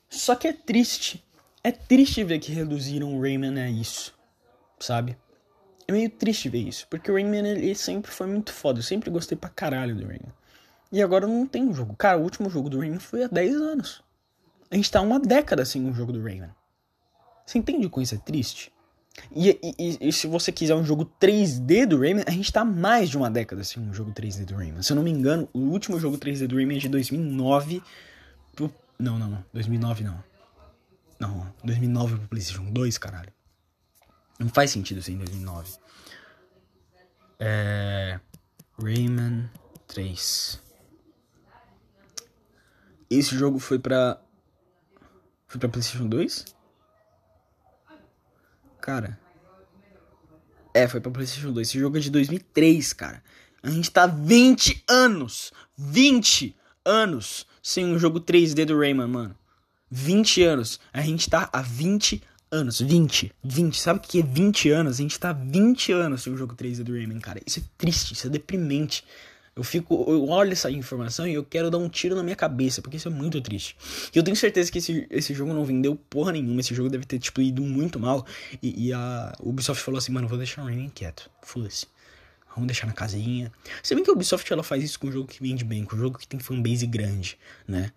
só que é triste. É triste ver que reduziram o Rayman a isso, sabe? É meio triste ver isso, porque o Rayman ele sempre foi muito foda. Eu sempre gostei pra caralho do Rayman. E agora não tem um jogo. Cara, o último jogo do Rayman foi há 10 anos. A gente tá uma década sem um jogo do Rayman. Você entende como isso é triste? E, e, e, se você quiser um jogo 3D do Rayman, a gente tá mais de uma década sem um jogo 3D do Rayman. Se eu não me engano, o último jogo 3D do Rayman é de 2009 pro não, não, não. 2009 não. Não, 2009 pro PlayStation 2, caralho. Não faz sentido ser em 2009. É. Rayman 3. Esse jogo foi pra. Foi pra PlayStation 2? Cara. É, foi pra PlayStation 2. Esse jogo é de 2003, cara. A gente tá 20 anos! 20 anos sem um jogo 3D do Rayman, mano. 20 anos. A gente tá há 20 anos. 20. 20. Sabe o que é 20 anos? A gente tá há 20 anos sem um jogo 3D do Rayman, cara. Isso é triste, isso é deprimente. Eu fico, eu olho essa informação e eu quero dar um tiro na minha cabeça, porque isso é muito triste. E eu tenho certeza que esse, esse jogo não vendeu porra nenhuma, esse jogo deve ter, tipo, ido muito mal. E, e a Ubisoft falou assim, mano, vou deixar o Rayman quieto, foda-se. Vamos deixar na casinha. Se bem que a Ubisoft ela faz isso com um jogo que vende bem, com um jogo que tem fanbase grande, né?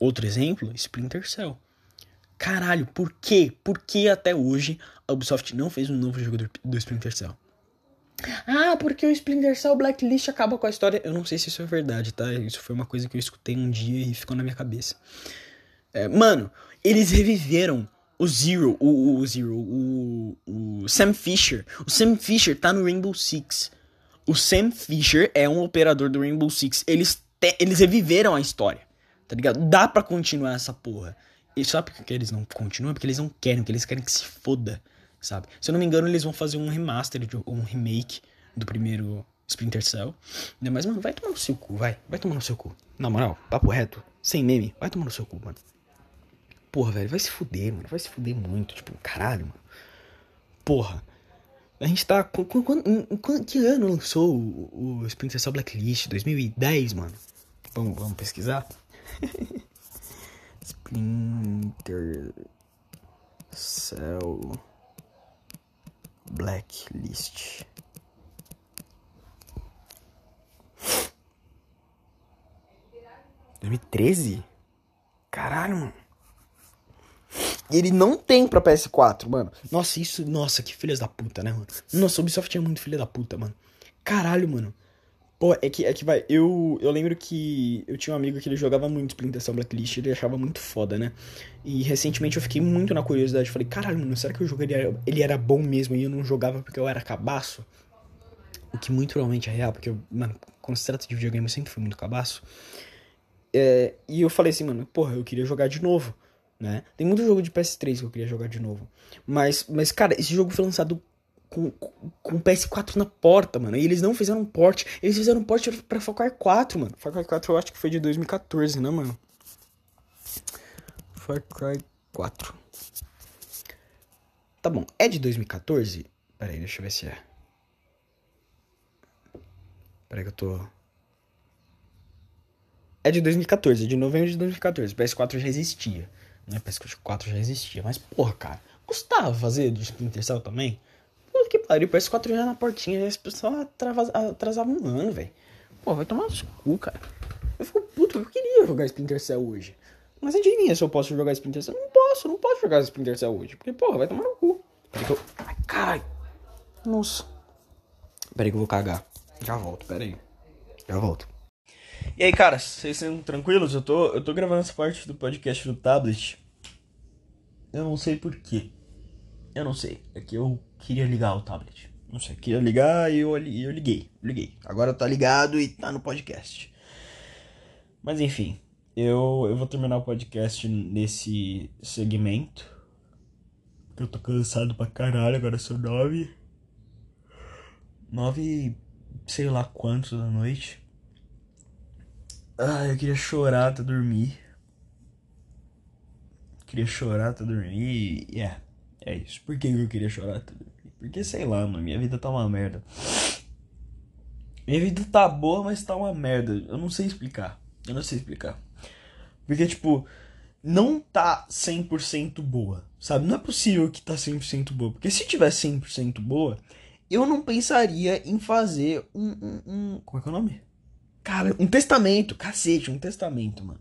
Outro exemplo, Splinter Cell. Caralho, por quê? Por que até hoje a Ubisoft não fez um novo jogo do, do Splinter Cell? Ah, porque o Splinter Cell Blacklist acaba com a história. Eu não sei se isso é verdade, tá? Isso foi uma coisa que eu escutei um dia e ficou na minha cabeça. É, mano, eles reviveram o Zero, o, o Zero, o, o Sam Fisher. O Sam Fisher tá no Rainbow Six. O Sam Fisher é um operador do Rainbow Six. Eles, te, eles reviveram a história, tá ligado? Dá para continuar essa porra. E sabe por que eles não continuam? Porque eles não querem, porque eles querem que se foda, sabe? Se eu não me engano, eles vão fazer um remaster, um remake do primeiro Splinter Cell. Né? Mas, mano, vai tomar no seu cu, vai. Vai tomar no seu cu. Na moral, papo reto, sem meme, vai tomar no seu cu, mano. Porra, velho, vai se fuder, mano. Vai se fuder muito. Tipo, caralho, mano. Porra. A gente tá. Em, que ano lançou o, o Splinter Cell Blacklist? 2010, mano. Vamos, vamos pesquisar? *laughs* Splinter Cell Blacklist. Treze? Caralho, mano. E ele não tem pra PS4, mano. Nossa, isso. Nossa, que filhas da puta, né, mano? Nossa, o Ubisoft é muito filha da puta, mano. Caralho, mano. Pô, é que, é que vai. Eu, eu lembro que eu tinha um amigo que ele jogava muito Splinter Blacklist ele achava muito foda, né? E recentemente eu fiquei muito na curiosidade. Falei, caralho, mano, será que o jogo ele era, ele era bom mesmo e eu não jogava porque eu era cabaço? O que muito provavelmente é real, porque, eu, mano, quando se trata de videogame eu sempre fui muito cabaço. É, e eu falei assim, mano, porra, eu queria jogar de novo né? Tem muito jogo de PS3 que eu queria jogar de novo. Mas, mas cara, esse jogo foi lançado com, com, PS4 na porta, mano. E eles não fizeram um port. Eles fizeram um port pra Far Cry 4, mano. Far Cry 4 eu acho que foi de 2014, né, mano? Far Cry 4. Tá bom, é de 2014? Pera aí, deixa eu ver se é. Pera aí que eu tô... É de 2014, é de novembro de 2014. PS4 já existia. Né? PS4 já existia. Mas, porra, cara, custava fazer de Splinter Cell também? Que pariu, PS4 já na portinha, as pessoas atrasavam um ano, velho. Pô, vai tomar no cu, cara. Eu fico puto, eu queria jogar Splinter Cell hoje. Mas adivinha se eu posso jogar Splinter Cell? Não posso, não posso jogar Splinter Cell hoje. Porque, porra, vai tomar no cu. Eu... Ai, caralho. Nossa. Pera aí que eu vou cagar. Já volto, pera aí. Já volto. E aí, caras, vocês estão tranquilos? Eu tô, eu tô gravando essa parte do podcast no tablet. Eu não sei porquê. Eu não sei. É que eu queria ligar o tablet. Não sei, queria ligar e eu, eu liguei. Liguei. Agora tá ligado e tá no podcast. Mas enfim, eu, eu vou terminar o podcast nesse segmento. Eu tô cansado pra caralho, agora são nove. Nove, sei lá quantos da noite. Ah, eu queria chorar até dormir. Queria chorar até dormir. E é, isso. Por que eu queria chorar? Porque sei lá, mano, minha vida tá uma merda. Minha vida tá boa, mas tá uma merda. Eu não sei explicar. Eu não sei explicar. Porque, tipo, não tá 100% boa, sabe? Não é possível que tá 100% boa. Porque se tivesse 100% boa, eu não pensaria em fazer um, um, um. Como é que é o nome? Cara, um testamento. Cacete, um testamento, mano.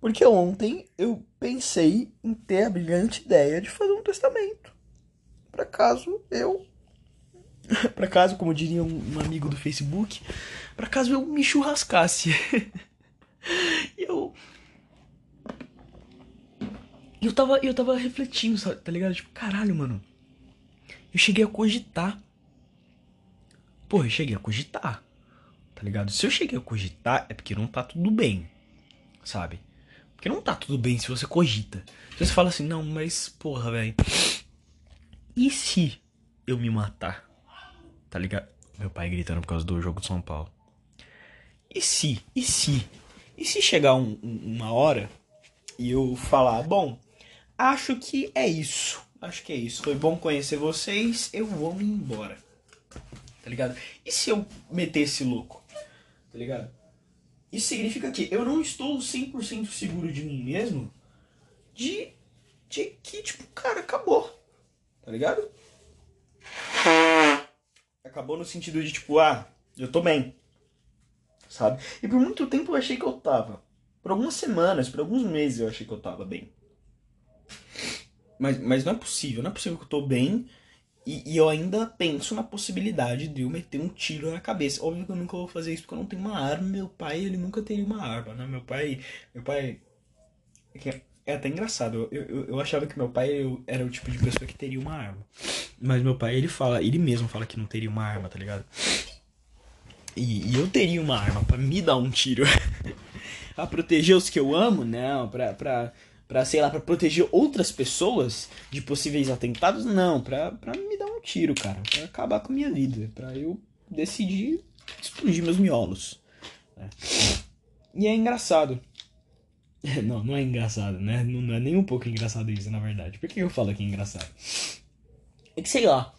Porque ontem eu pensei em ter a brilhante ideia de fazer um testamento. Para caso eu. *laughs* para caso, como diria um, amigo do Facebook, para caso eu me churrascasse. e *laughs* eu. Eu tava, eu tava refletindo, sabe, tá ligado? Tipo, caralho, mano. Eu cheguei a cogitar. Pô, eu cheguei a cogitar. Tá ligado? Se eu cheguei a cogitar, é porque não tá tudo bem. Sabe? Porque não tá tudo bem se você cogita. Se você fala assim, não, mas, porra, velho. E se eu me matar? Tá ligado? Meu pai gritando por causa do jogo de São Paulo. E se? E se? E se chegar um, uma hora e eu falar, bom, acho que é isso. Acho que é isso. Foi bom conhecer vocês. Eu vou me embora. Tá ligado? E se eu meter esse louco? Tá ligado? Isso significa que eu não estou 100% seguro de mim mesmo de, de que, tipo, cara, acabou. Tá ligado? Acabou no sentido de, tipo, ah, eu tô bem. Sabe? E por muito tempo eu achei que eu tava. Por algumas semanas, por alguns meses eu achei que eu tava bem. Mas, mas não é possível, não é possível que eu tô bem e, e, eu ainda penso na possibilidade de eu meter um tiro na cabeça. Óbvio que eu nunca vou fazer isso porque eu não tenho uma arma. Meu pai, ele nunca teria uma arma, né? Meu pai. Meu pai. É, é até engraçado. Eu, eu, eu achava que meu pai era o tipo de pessoa que teria uma arma. Mas meu pai, ele fala, ele mesmo fala que não teria uma arma, tá ligado? E, e eu teria uma arma para me dar um tiro. *laughs* pra proteger os que eu amo? Não, pra. pra para sei lá, para proteger outras pessoas de possíveis atentados, não, para me dar um tiro, cara, para acabar com a minha vida, para eu decidir explodir meus miolos. Né? E é engraçado. *laughs* Não, não é engraçado, né? Não, não, é nem um pouco engraçado isso, na verdade. Por que eu falo que é engraçado? É que sei lá.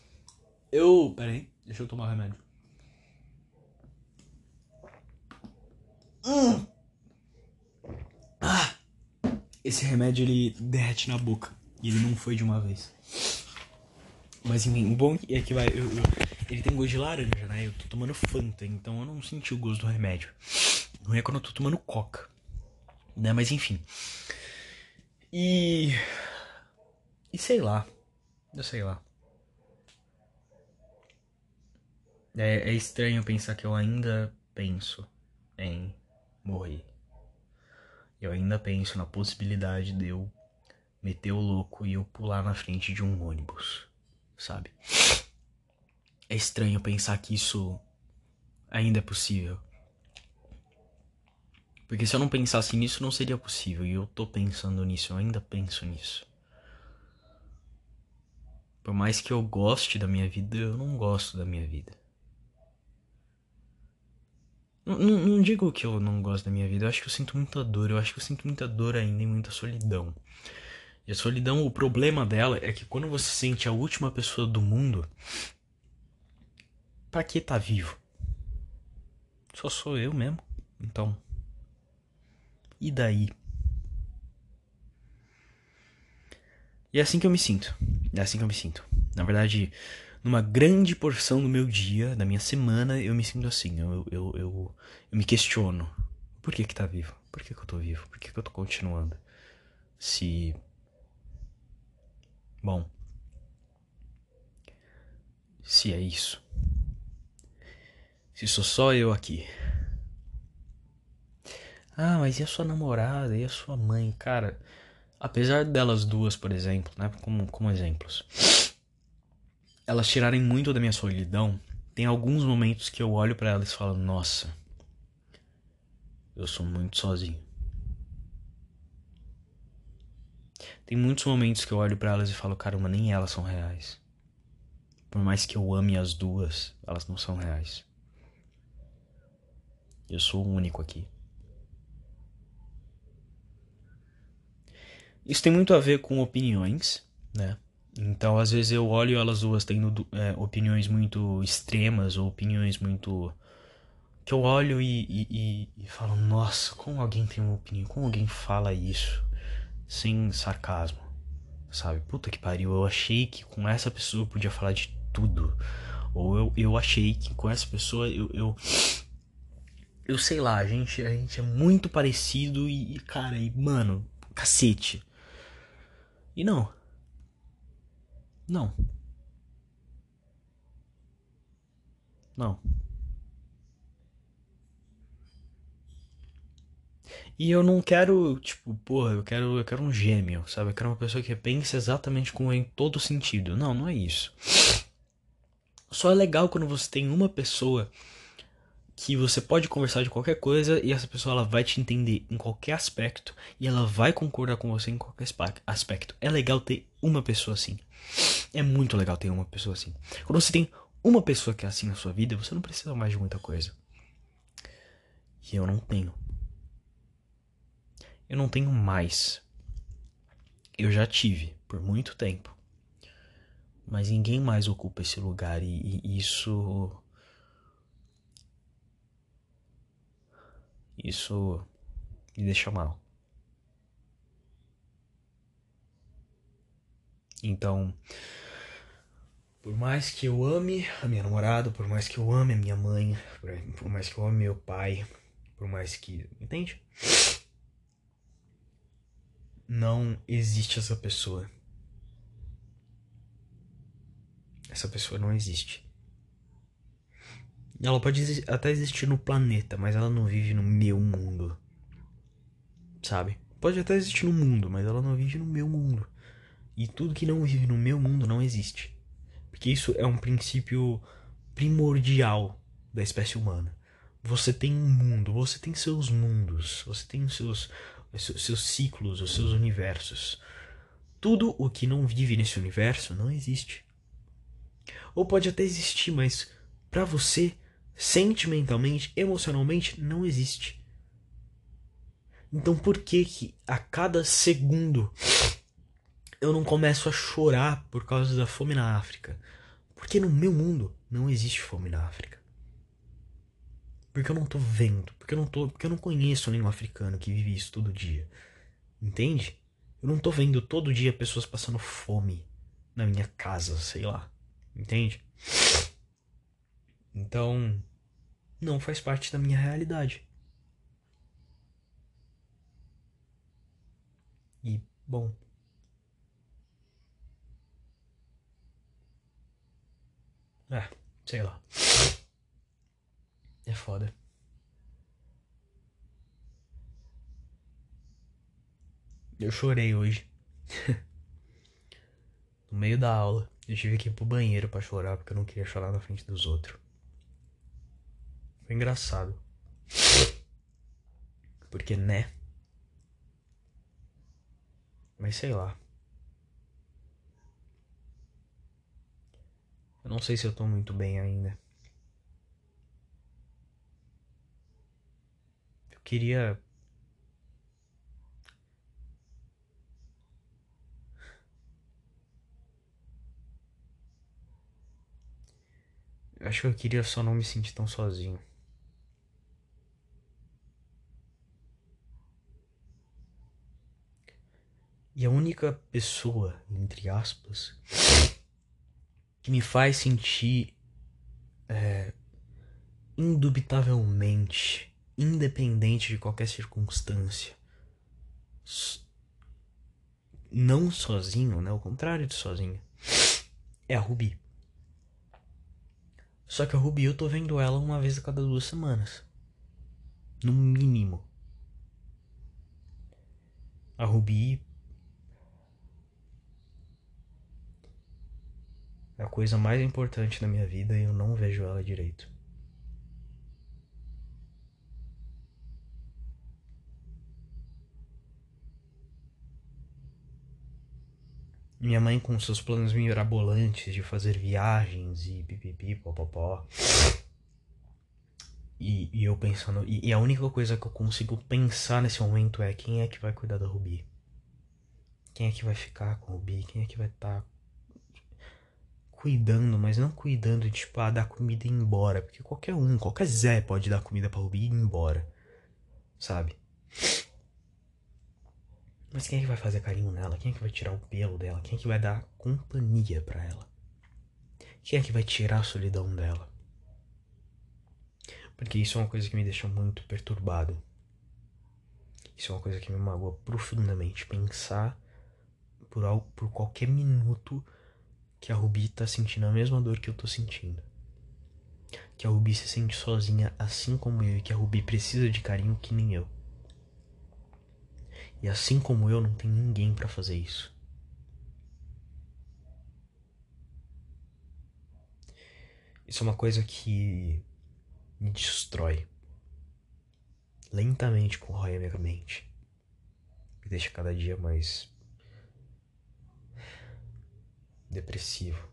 Eu. Pera aí, deixa eu tomar o remédio. Hum. Ah! Esse remédio ele derrete na boca. E ele não foi de uma vez. Mas enfim, o bom é que vai. Eu, eu, ele tem gosto de laranja, né? Eu tô tomando Fanta, então eu não senti o gosto do remédio. Não é quando eu tô tomando coca. Né? Mas enfim. E. E sei lá. Eu sei lá. É, é estranho pensar que eu ainda penso em morrer eu ainda penso na possibilidade de eu meter o louco e eu pular na frente de um ônibus, sabe? É estranho pensar que isso ainda é possível. Porque se eu não pensasse nisso, não seria possível. E eu tô pensando nisso, eu ainda penso nisso. Por mais que eu goste da minha vida, eu não gosto da minha vida. Não, não, digo que eu não gosto da minha vida, eu acho que eu sinto muita dor, eu acho que eu sinto muita dor ainda e muita solidão. E a solidão, o problema dela é que quando você sente a última pessoa do mundo, pra que tá vivo? Só sou eu mesmo, então. E daí? E é assim que eu me sinto. É assim que eu me sinto. Na verdade, numa grande porção do meu dia, da minha semana, eu me sinto assim. Eu, eu, eu, eu me questiono. Por que que tá vivo? Por que que eu tô vivo? Por que que eu tô continuando? Se... Bom... Se é isso. Se sou só eu aqui. Ah, mas e a sua namorada? E a sua mãe? Cara, apesar delas duas, por exemplo, né? Como, como exemplos. Elas tirarem muito da minha solidão. Tem alguns momentos que eu olho para elas e falo, nossa, eu sou muito sozinho. Tem muitos momentos que eu olho para elas e falo, caramba, nem elas são reais. Por mais que eu ame as duas, elas não são reais. Eu sou o único aqui. Isso tem muito a ver com opiniões, né? Então, às vezes eu olho elas duas tendo é, opiniões muito extremas ou opiniões muito. que eu olho e, e, e, e, falo: nossa, como alguém tem uma opinião? Como alguém fala isso sem sarcasmo? Sabe? Puta que pariu, eu achei que com essa pessoa eu podia falar de tudo. Ou eu, eu achei que com essa pessoa eu, eu eu sei lá, a gente, a gente é muito parecido e, cara, e, mano, cacete. E não. Não. Não. E eu não quero, tipo, porra, eu quero, eu quero um gêmeo, sabe? Eu quero uma pessoa que pense exatamente como em todo sentido. Não, não é isso. Só é legal quando você tem uma pessoa que você pode conversar de qualquer coisa e essa pessoa ela vai te entender em qualquer aspecto e ela vai concordar com você em qualquer aspecto. É legal ter uma pessoa assim. É muito legal ter uma pessoa assim. Quando você tem uma pessoa que é assim na sua vida, você não precisa mais de muita coisa. E eu não tenho. Eu não tenho mais. Eu já tive por muito tempo. Mas ninguém mais ocupa esse lugar e, e isso Isso me deixa mal. Então, por mais que eu ame a minha namorada, por mais que eu ame a minha mãe, por mais que eu ame meu pai, por mais que. Entende? Não existe essa pessoa. Essa pessoa não existe. Ela pode até existir no planeta, mas ela não vive no meu mundo. Sabe? Pode até existir no mundo, mas ela não vive no meu mundo. E tudo que não vive no meu mundo não existe. Porque isso é um princípio primordial da espécie humana. Você tem um mundo, você tem seus mundos, você tem os seus, seus ciclos, os seus universos. Tudo o que não vive nesse universo não existe. Ou pode até existir, mas para você sentimentalmente, emocionalmente, não existe. Então por que que a cada segundo eu não começo a chorar por causa da fome na África? Porque no meu mundo não existe fome na África. Porque eu não tô vendo, porque eu não tô, porque eu não conheço nenhum africano que vive isso todo dia. Entende? Eu não tô vendo todo dia pessoas passando fome na minha casa, sei lá. Entende? Então, não faz parte da minha realidade. E, bom. É, sei lá. É foda. Eu chorei hoje. *laughs* no meio da aula. Eu tive que ir pro banheiro para chorar porque eu não queria chorar na frente dos outros. Foi engraçado. Porque, né? Mas sei lá. Eu não sei se eu tô muito bem ainda. Eu queria. Eu acho que eu queria só não me sentir tão sozinho. E a única pessoa, entre aspas, me faz sentir é, indubitavelmente, independente de qualquer circunstância, não sozinho, né? O contrário de sozinho, é a Ruby. Só que a Ruby eu tô vendo ela uma vez a cada duas semanas. No mínimo. A Ruby é a coisa mais importante na minha vida e eu não vejo ela direito. Minha mãe com seus planos mirabolantes de fazer viagens e pipipi, popopó. E, e eu pensando. E, e, a única coisa que eu consigo pensar nesse momento é quem é que vai cuidar da Rubi? Quem é que vai ficar com a Rubi? Quem é que vai estar tá cuidando, mas não cuidando de tipo, ah, dar comida e ir embora. Porque qualquer um, qualquer Zé pode dar comida pra Rubi e ir embora. Sabe? Mas quem é que vai fazer carinho nela? Quem é que vai tirar o pelo dela? Quem é que vai dar companhia para ela? Quem é que vai tirar a solidão dela? Porque isso é uma coisa que me deixa muito perturbado. Isso é uma coisa que me magoa profundamente. Pensar por, algo, por qualquer minuto que a Ruby tá sentindo a mesma dor que eu tô sentindo. Que a Ruby se sente sozinha assim como eu e que a Ruby precisa de carinho que nem eu. E assim como eu, não tem ninguém para fazer isso. Isso é uma coisa que me destrói. Lentamente corrói a minha mente. Me deixa cada dia mais depressivo.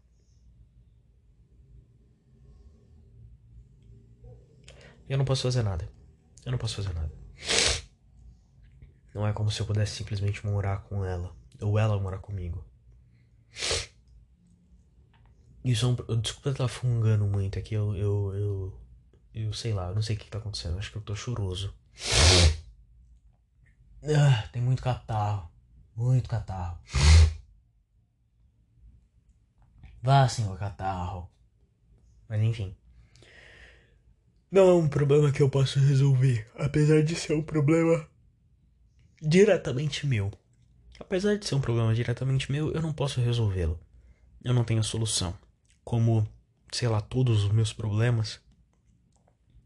Eu não posso fazer nada. Eu não posso fazer nada. Não é como se eu pudesse simplesmente morar com ela. Ou ela morar comigo. Isso é um, Desculpa estar fungando muito aqui. Eu, eu, eu. Eu sei lá, eu não sei o que tá acontecendo. Acho que eu tô choroso. Ah, tem muito catarro. Muito catarro. Vá, senhor catarro. Mas enfim. Não é um problema que eu posso resolver. Apesar de ser um problema diretamente meu. Apesar de ser um problema diretamente meu, eu não posso resolvê-lo. Eu não tenho solução. Como, sei lá, todos os meus problemas,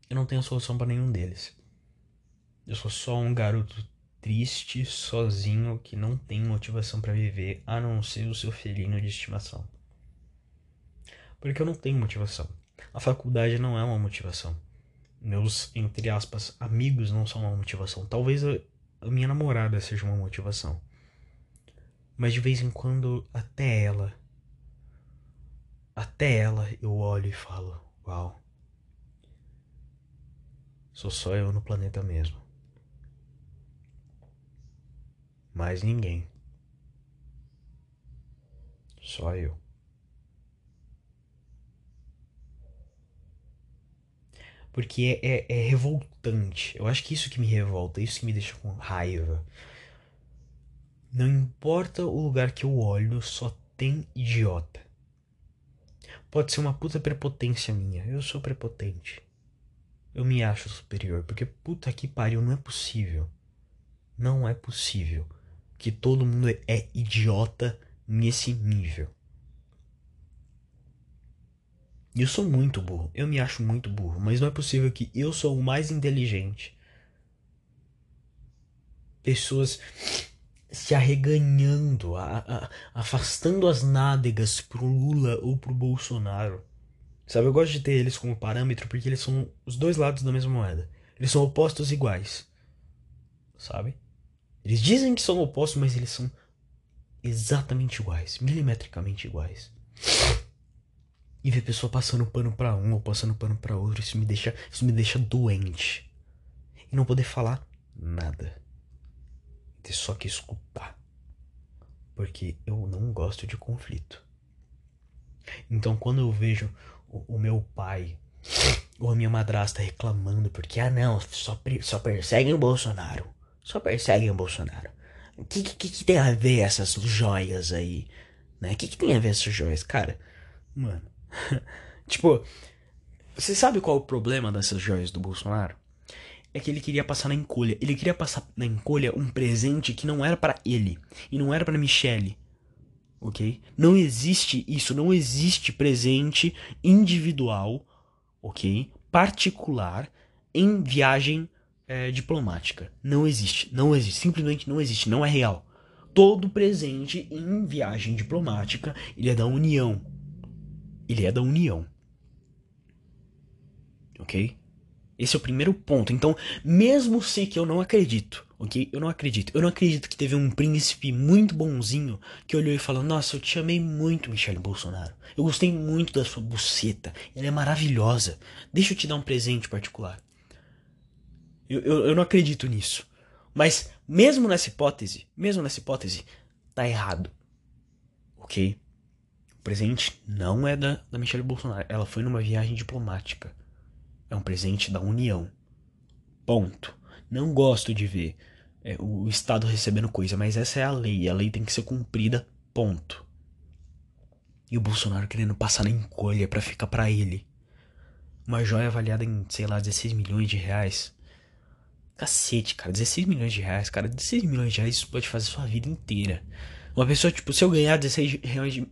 eu não tenho solução para nenhum deles. Eu sou só um garoto triste, sozinho, que não tem motivação para viver, a não ser o seu filhinho de estimação. Porque eu não tenho motivação. A faculdade não é uma motivação. Meus, entre aspas, amigos não são uma motivação. Talvez eu, a minha namorada seja uma motivação. Mas de vez em quando, até ela. Até ela eu olho e falo: Uau. Sou só eu no planeta mesmo. Mais ninguém. Só eu. Porque é, é, é, revoltante. Eu acho que isso que me revolta, isso que me deixa com raiva. Não importa o lugar que eu olho, só tem idiota. Pode ser uma puta prepotência minha. Eu sou prepotente. Eu me acho superior. Porque puta que pariu, não é possível. Não é possível que todo mundo é idiota nesse nível. E eu sou muito burro. Eu me acho muito burro. Mas não é possível que eu sou o mais inteligente. Pessoas se arreganhando, a, a, afastando as nádegas pro Lula ou pro Bolsonaro. Sabe, eu gosto de ter eles como parâmetro porque eles são os dois lados da mesma moeda. Eles são opostos iguais. Sabe? Eles dizem que são opostos, mas eles são exatamente iguais, milimetricamente iguais e ver pessoa passando pano para um ou passando pano para outro, isso me deixa, isso me deixa doente. E não poder falar nada. Ter só que escutar. Porque eu não gosto de conflito. Então quando eu vejo o, o meu pai ou a minha madrasta reclamando porque, ah não, só, só perseguem o Bolsonaro. Só perseguem o Bolsonaro. O que, que, que, tem a ver essas joias aí? Né? O que, que tem a ver essas joias? Cara, mano, *laughs* tipo, você sabe qual é o problema dessas joias do Bolsonaro? É que ele queria passar na encolha. Ele queria passar na encolha um presente que não era para ele e não era para Michelle. OK? Não existe isso, não existe presente individual ok? Particular em viagem é, diplomática. Não existe, não existe, simplesmente não existe, não é real. Todo presente em viagem diplomática, ele é da União. Ele é da União. Ok? Esse é o primeiro ponto. Então, mesmo se que eu não acredito, ok? Eu não acredito. Eu não acredito que teve um príncipe muito bonzinho que olhou e falou: Nossa, eu te amei muito, Michele Bolsonaro. Eu gostei muito da sua buceta. Ela é maravilhosa. Deixa eu te dar um presente particular. Eu, eu, eu não acredito nisso. Mas, mesmo nessa hipótese, mesmo nessa hipótese, tá errado. Ok? O presente não é da, da Michelle Bolsonaro. Ela foi numa viagem diplomática. É um presente da União. Ponto. Não gosto de ver é, o Estado recebendo coisa, mas essa é a lei. A lei tem que ser cumprida. Ponto. E o Bolsonaro querendo passar na encolha para ficar para ele. Uma joia avaliada em, sei lá, 16 milhões de reais. Cacete, cara, 16 milhões de reais, cara, 16 milhões de reais isso pode fazer sua vida inteira. Uma pessoa, tipo, se eu ganhar 16 reais de.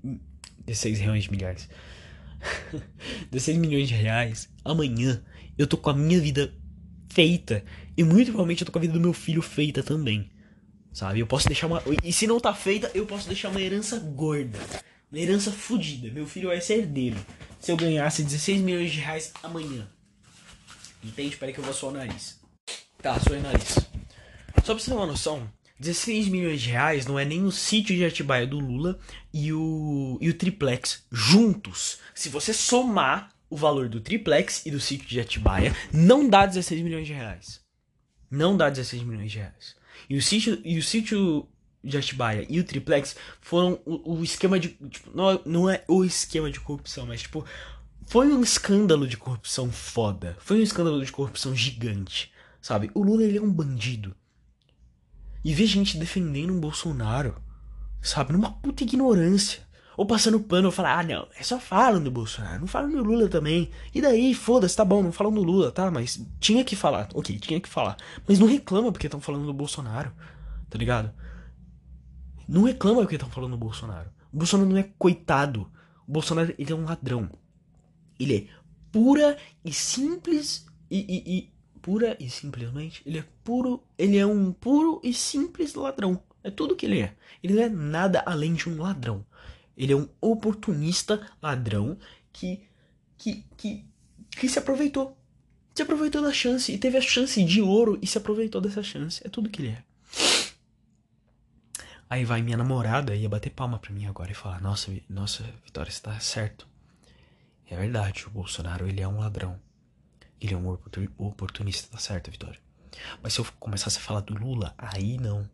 16 reais de milhares. *laughs* 16 milhões de reais, amanhã eu tô com a minha vida feita. E muito provavelmente eu tô com a vida do meu filho feita também. Sabe? Eu posso deixar uma. E se não tá feita, eu posso deixar uma herança gorda. Uma herança fodida. Meu filho vai ser herdeiro. Se eu ganhasse 16 milhões de reais amanhã. Entende? Espera que eu vou suar o nariz. Tá, suei o nariz. Só pra você ter uma noção, 16 milhões de reais não é nem o sítio de Atibaia do Lula e o, e o triplex juntos. Se você somar o valor do triplex e do sítio de Atibaia, não dá 16 milhões de reais. Não dá 16 milhões de reais. E o sítio, e o sítio de Atibaia e o triplex foram o, o esquema de. Tipo, não, não é o esquema de corrupção, mas tipo. Foi um escândalo de corrupção foda. Foi um escândalo de corrupção gigante. Sabe? O Lula ele é um bandido. E ver gente defendendo um Bolsonaro, sabe? Numa puta ignorância. Ou passando pano, ou falar, ah não, é só falam do Bolsonaro, não falam do Lula também. E daí, foda-se, tá bom, não falam do Lula, tá? Mas tinha que falar, ok, tinha que falar. Mas não reclama porque estão falando do Bolsonaro, tá ligado? Não reclama porque estão falando do Bolsonaro. O Bolsonaro não é coitado. O Bolsonaro, ele é um ladrão. Ele é pura e simples e, e, e pura e simplesmente, ele é puro, ele é um puro e simples ladrão. É tudo que ele é. Ele não é nada além de um ladrão. Ele é um oportunista ladrão que que que, que se aproveitou. Se aproveitou da chance e teve a chance de ouro e se aproveitou dessa chance. É tudo que ele é. Aí vai minha namorada ia bater palma pra mim agora e falar: Nossa, nossa, Vitória, você tá certo. É verdade, o Bolsonaro ele é um ladrão. Ele é um oportunista, tá certo, Vitória. Mas se eu começasse a falar do Lula, aí não.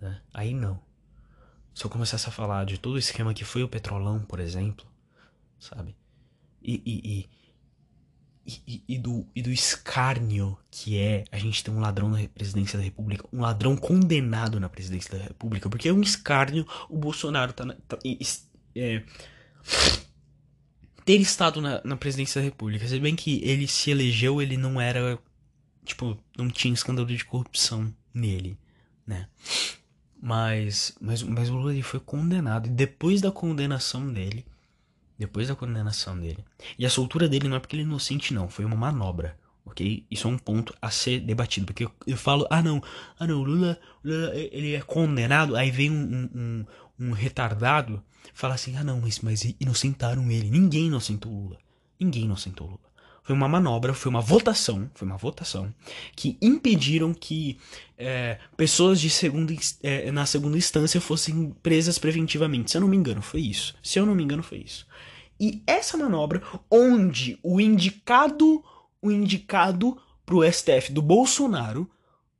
Né? Aí não. Se eu começasse a falar de todo o esquema que foi o Petrolão, por exemplo, sabe? E, e, e, e, e, do, e do escárnio que é a gente ter um ladrão na presidência da República, um ladrão condenado na presidência da República, porque é um escárnio o Bolsonaro tá, na, tá é, ter estado na, na presidência da República. Se bem que ele se elegeu, ele não era. Tipo, não tinha escândalo de corrupção nele, né? Mas, mas, mas o Lula ele foi condenado. E depois da condenação dele. Depois da condenação dele. E a soltura dele não é porque ele é inocente, não. Foi uma manobra. Ok? Isso é um ponto a ser debatido. Porque eu, eu falo, ah não, ah não, Lula, Lula ele é condenado. Aí vem um, um, um retardado fala assim: ah, não, mas, mas inocentaram ele. Ninguém inocentou Lula. Ninguém inocentou Lula. Foi uma manobra, foi uma votação, foi uma votação que impediram que é, pessoas de segunda, é, na segunda instância fossem presas preventivamente. Se eu não me engano, foi isso. Se eu não me engano, foi isso. E essa manobra, onde o indicado, o indicado pro STF do Bolsonaro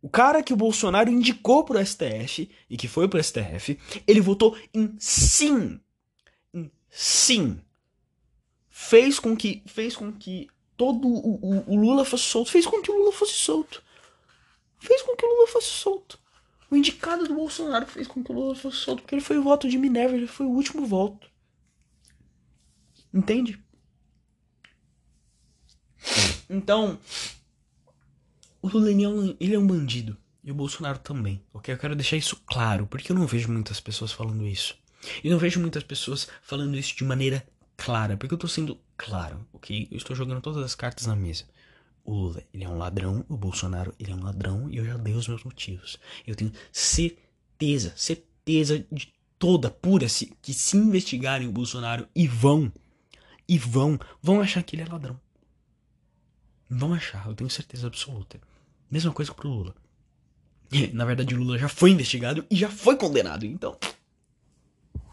o cara que o Bolsonaro indicou pro STF e que foi pro STF, ele votou em sim. Em sim. Fez com que fez com que todo o, o, o Lula fosse solto, fez com que o Lula fosse solto. Fez com que o Lula fosse solto. O indicado do Bolsonaro fez com que o Lula fosse solto, porque ele foi o voto de Minerva, ele foi o último voto. Entende? Então, o Lula é, um, ele é um bandido. E o Bolsonaro também. Ok? Eu quero deixar isso claro, porque eu não vejo muitas pessoas falando isso. E não vejo muitas pessoas falando isso de maneira clara, porque eu tô sendo claro, ok? Eu estou jogando todas as cartas na mesa. O Lula, ele é um ladrão, o Bolsonaro, ele é um ladrão, e eu já dei os meus motivos. Eu tenho certeza, certeza de toda, pura, que se investigarem o Bolsonaro e vão, e vão, vão achar que ele é ladrão. Vão achar, eu tenho certeza absoluta. Mesma coisa pro Lula. *laughs* Na verdade, o Lula já foi investigado e já foi condenado, então.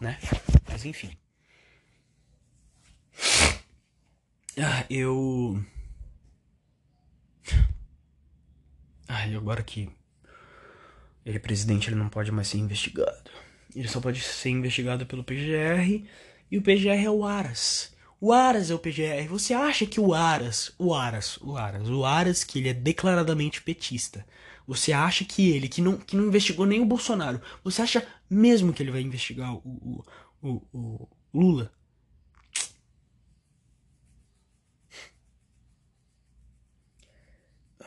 Né? Mas enfim. Ah, eu. Ah, e agora que ele é presidente, ele não pode mais ser investigado. Ele só pode ser investigado pelo PGR e o PGR é o Aras. O Aras é o PGR. Você acha que o Aras, o Aras, o Aras, o Aras que ele é declaradamente petista. Você acha que ele, que não, que não investigou nem o Bolsonaro, você acha mesmo que ele vai investigar o, o, o, o Lula?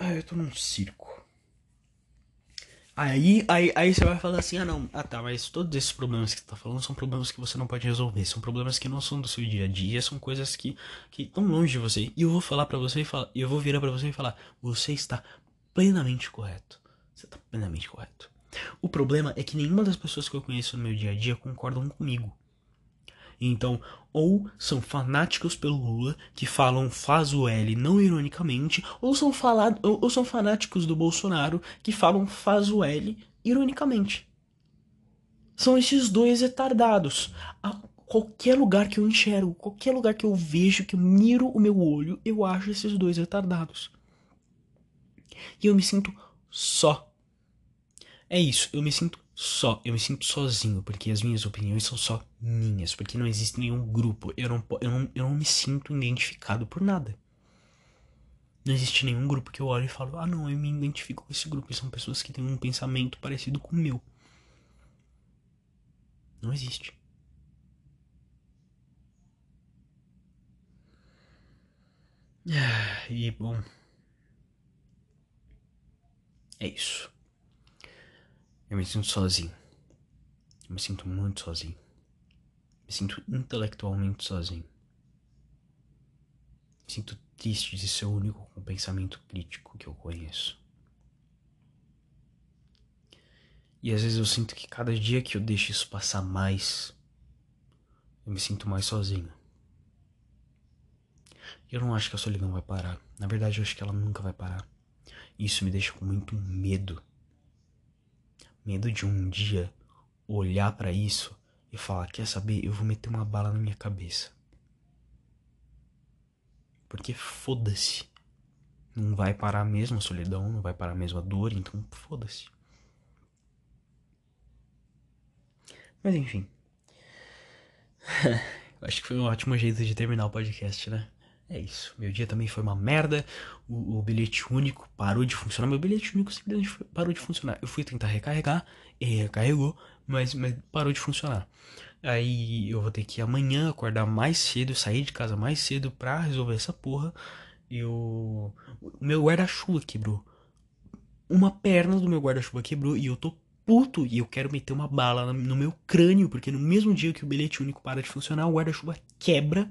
Ah, eu tô num circo. Aí, aí, aí você vai falar assim, ah não, ah tá, mas todos esses problemas que você tá falando são problemas que você não pode resolver, são problemas que não são do seu dia a dia, são coisas que que estão longe de você. E eu vou falar para você e eu vou virar para você e falar, você está plenamente correto. Você está plenamente correto. O problema é que nenhuma das pessoas que eu conheço no meu dia a dia concordam comigo. Então, ou são fanáticos pelo Lula, que falam faz o L não ironicamente, ou são, falado, ou, são fanáticos do Bolsonaro, que falam faz o L ironicamente. São esses dois retardados. A qualquer lugar que eu enxergo, qualquer lugar que eu vejo, que eu miro o meu olho, eu acho esses dois retardados. E eu me sinto só. É isso, eu me sinto só, eu me sinto sozinho, porque as minhas opiniões são só minhas, porque não existe nenhum grupo, eu não, eu não, eu não me sinto identificado por nada. Não existe nenhum grupo que eu olho e falo, ah não, eu me identifico com esse grupo, são pessoas que têm um pensamento parecido com o meu. Não existe. *sighs* E bom. É isso. Eu me sinto sozinho. Eu me sinto muito sozinho. Me sinto intelectualmente sozinho. Me sinto triste de ser o único com pensamento crítico que eu conheço. E às vezes eu sinto que cada dia que eu deixo isso passar mais, eu me sinto mais sozinho. Eu não acho que a solidão vai parar. Na verdade, eu acho que ela nunca vai parar. Isso me deixa com muito medo Medo de um dia olhar para isso e falar: Quer saber? Eu vou meter uma bala na minha cabeça. Porque foda-se. Não vai parar mesmo a solidão, não vai parar mesmo a dor, então foda-se. Mas enfim. *laughs* Acho que foi um ótimo jeito de terminar o podcast, né? É isso. Meu dia também foi uma merda. O, o, bilhete único parou de funcionar. Meu bilhete único simplesmente parou de funcionar. Eu fui tentar recarregar e recarregou, mas, mas parou de funcionar. Aí eu vou ter que amanhã acordar mais cedo, sair de casa mais cedo pra resolver essa porra. Eu. O meu guarda-chuva quebrou. Uma perna do meu guarda-chuva quebrou e eu tô puto e eu quero meter uma bala no meu crânio, porque no mesmo dia que o bilhete único para de funcionar, o guarda-chuva quebra.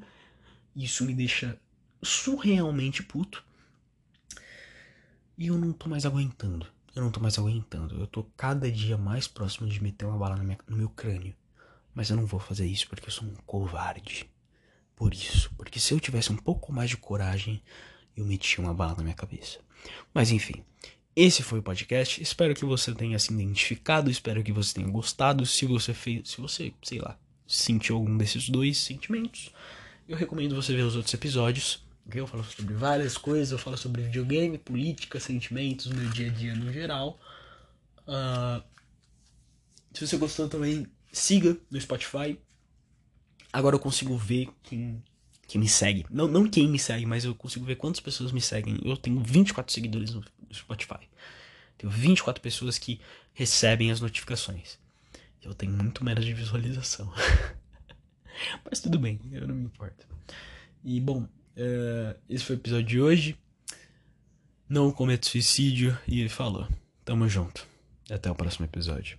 Isso me deixa surrealmente puto. E eu não tô mais aguentando. Eu não tô mais aguentando. Eu tô cada dia mais próximo de meter uma bala no meu crânio. Mas eu não vou fazer isso porque eu sou um covarde. Por isso. Porque se eu tivesse um pouco mais de coragem, eu metia uma bala na minha cabeça. Mas enfim. Esse foi o podcast. Espero que você tenha se identificado. Espero que você tenha gostado. Se você fez. Se você, sei lá, sentiu algum desses dois sentimentos eu recomendo você ver os outros episódios. Eu falo sobre várias coisas, eu falo sobre videogame, política, sentimentos, meu dia a dia no geral. Uh, se você gostou também, siga no Spotify. Agora eu consigo ver quem, quem me segue. Não, não quem me segue, mas eu consigo ver quantas pessoas me seguem. Eu tenho 24 seguidores no Spotify. Tenho 24 pessoas que recebem as notificações. Eu tenho muito menos de visualização. *laughs* Mas tudo bem, eu não me importo. E bom, uh, esse foi o episódio de hoje. Não cometa suicídio e falou. Tamo junto. Até o próximo episódio.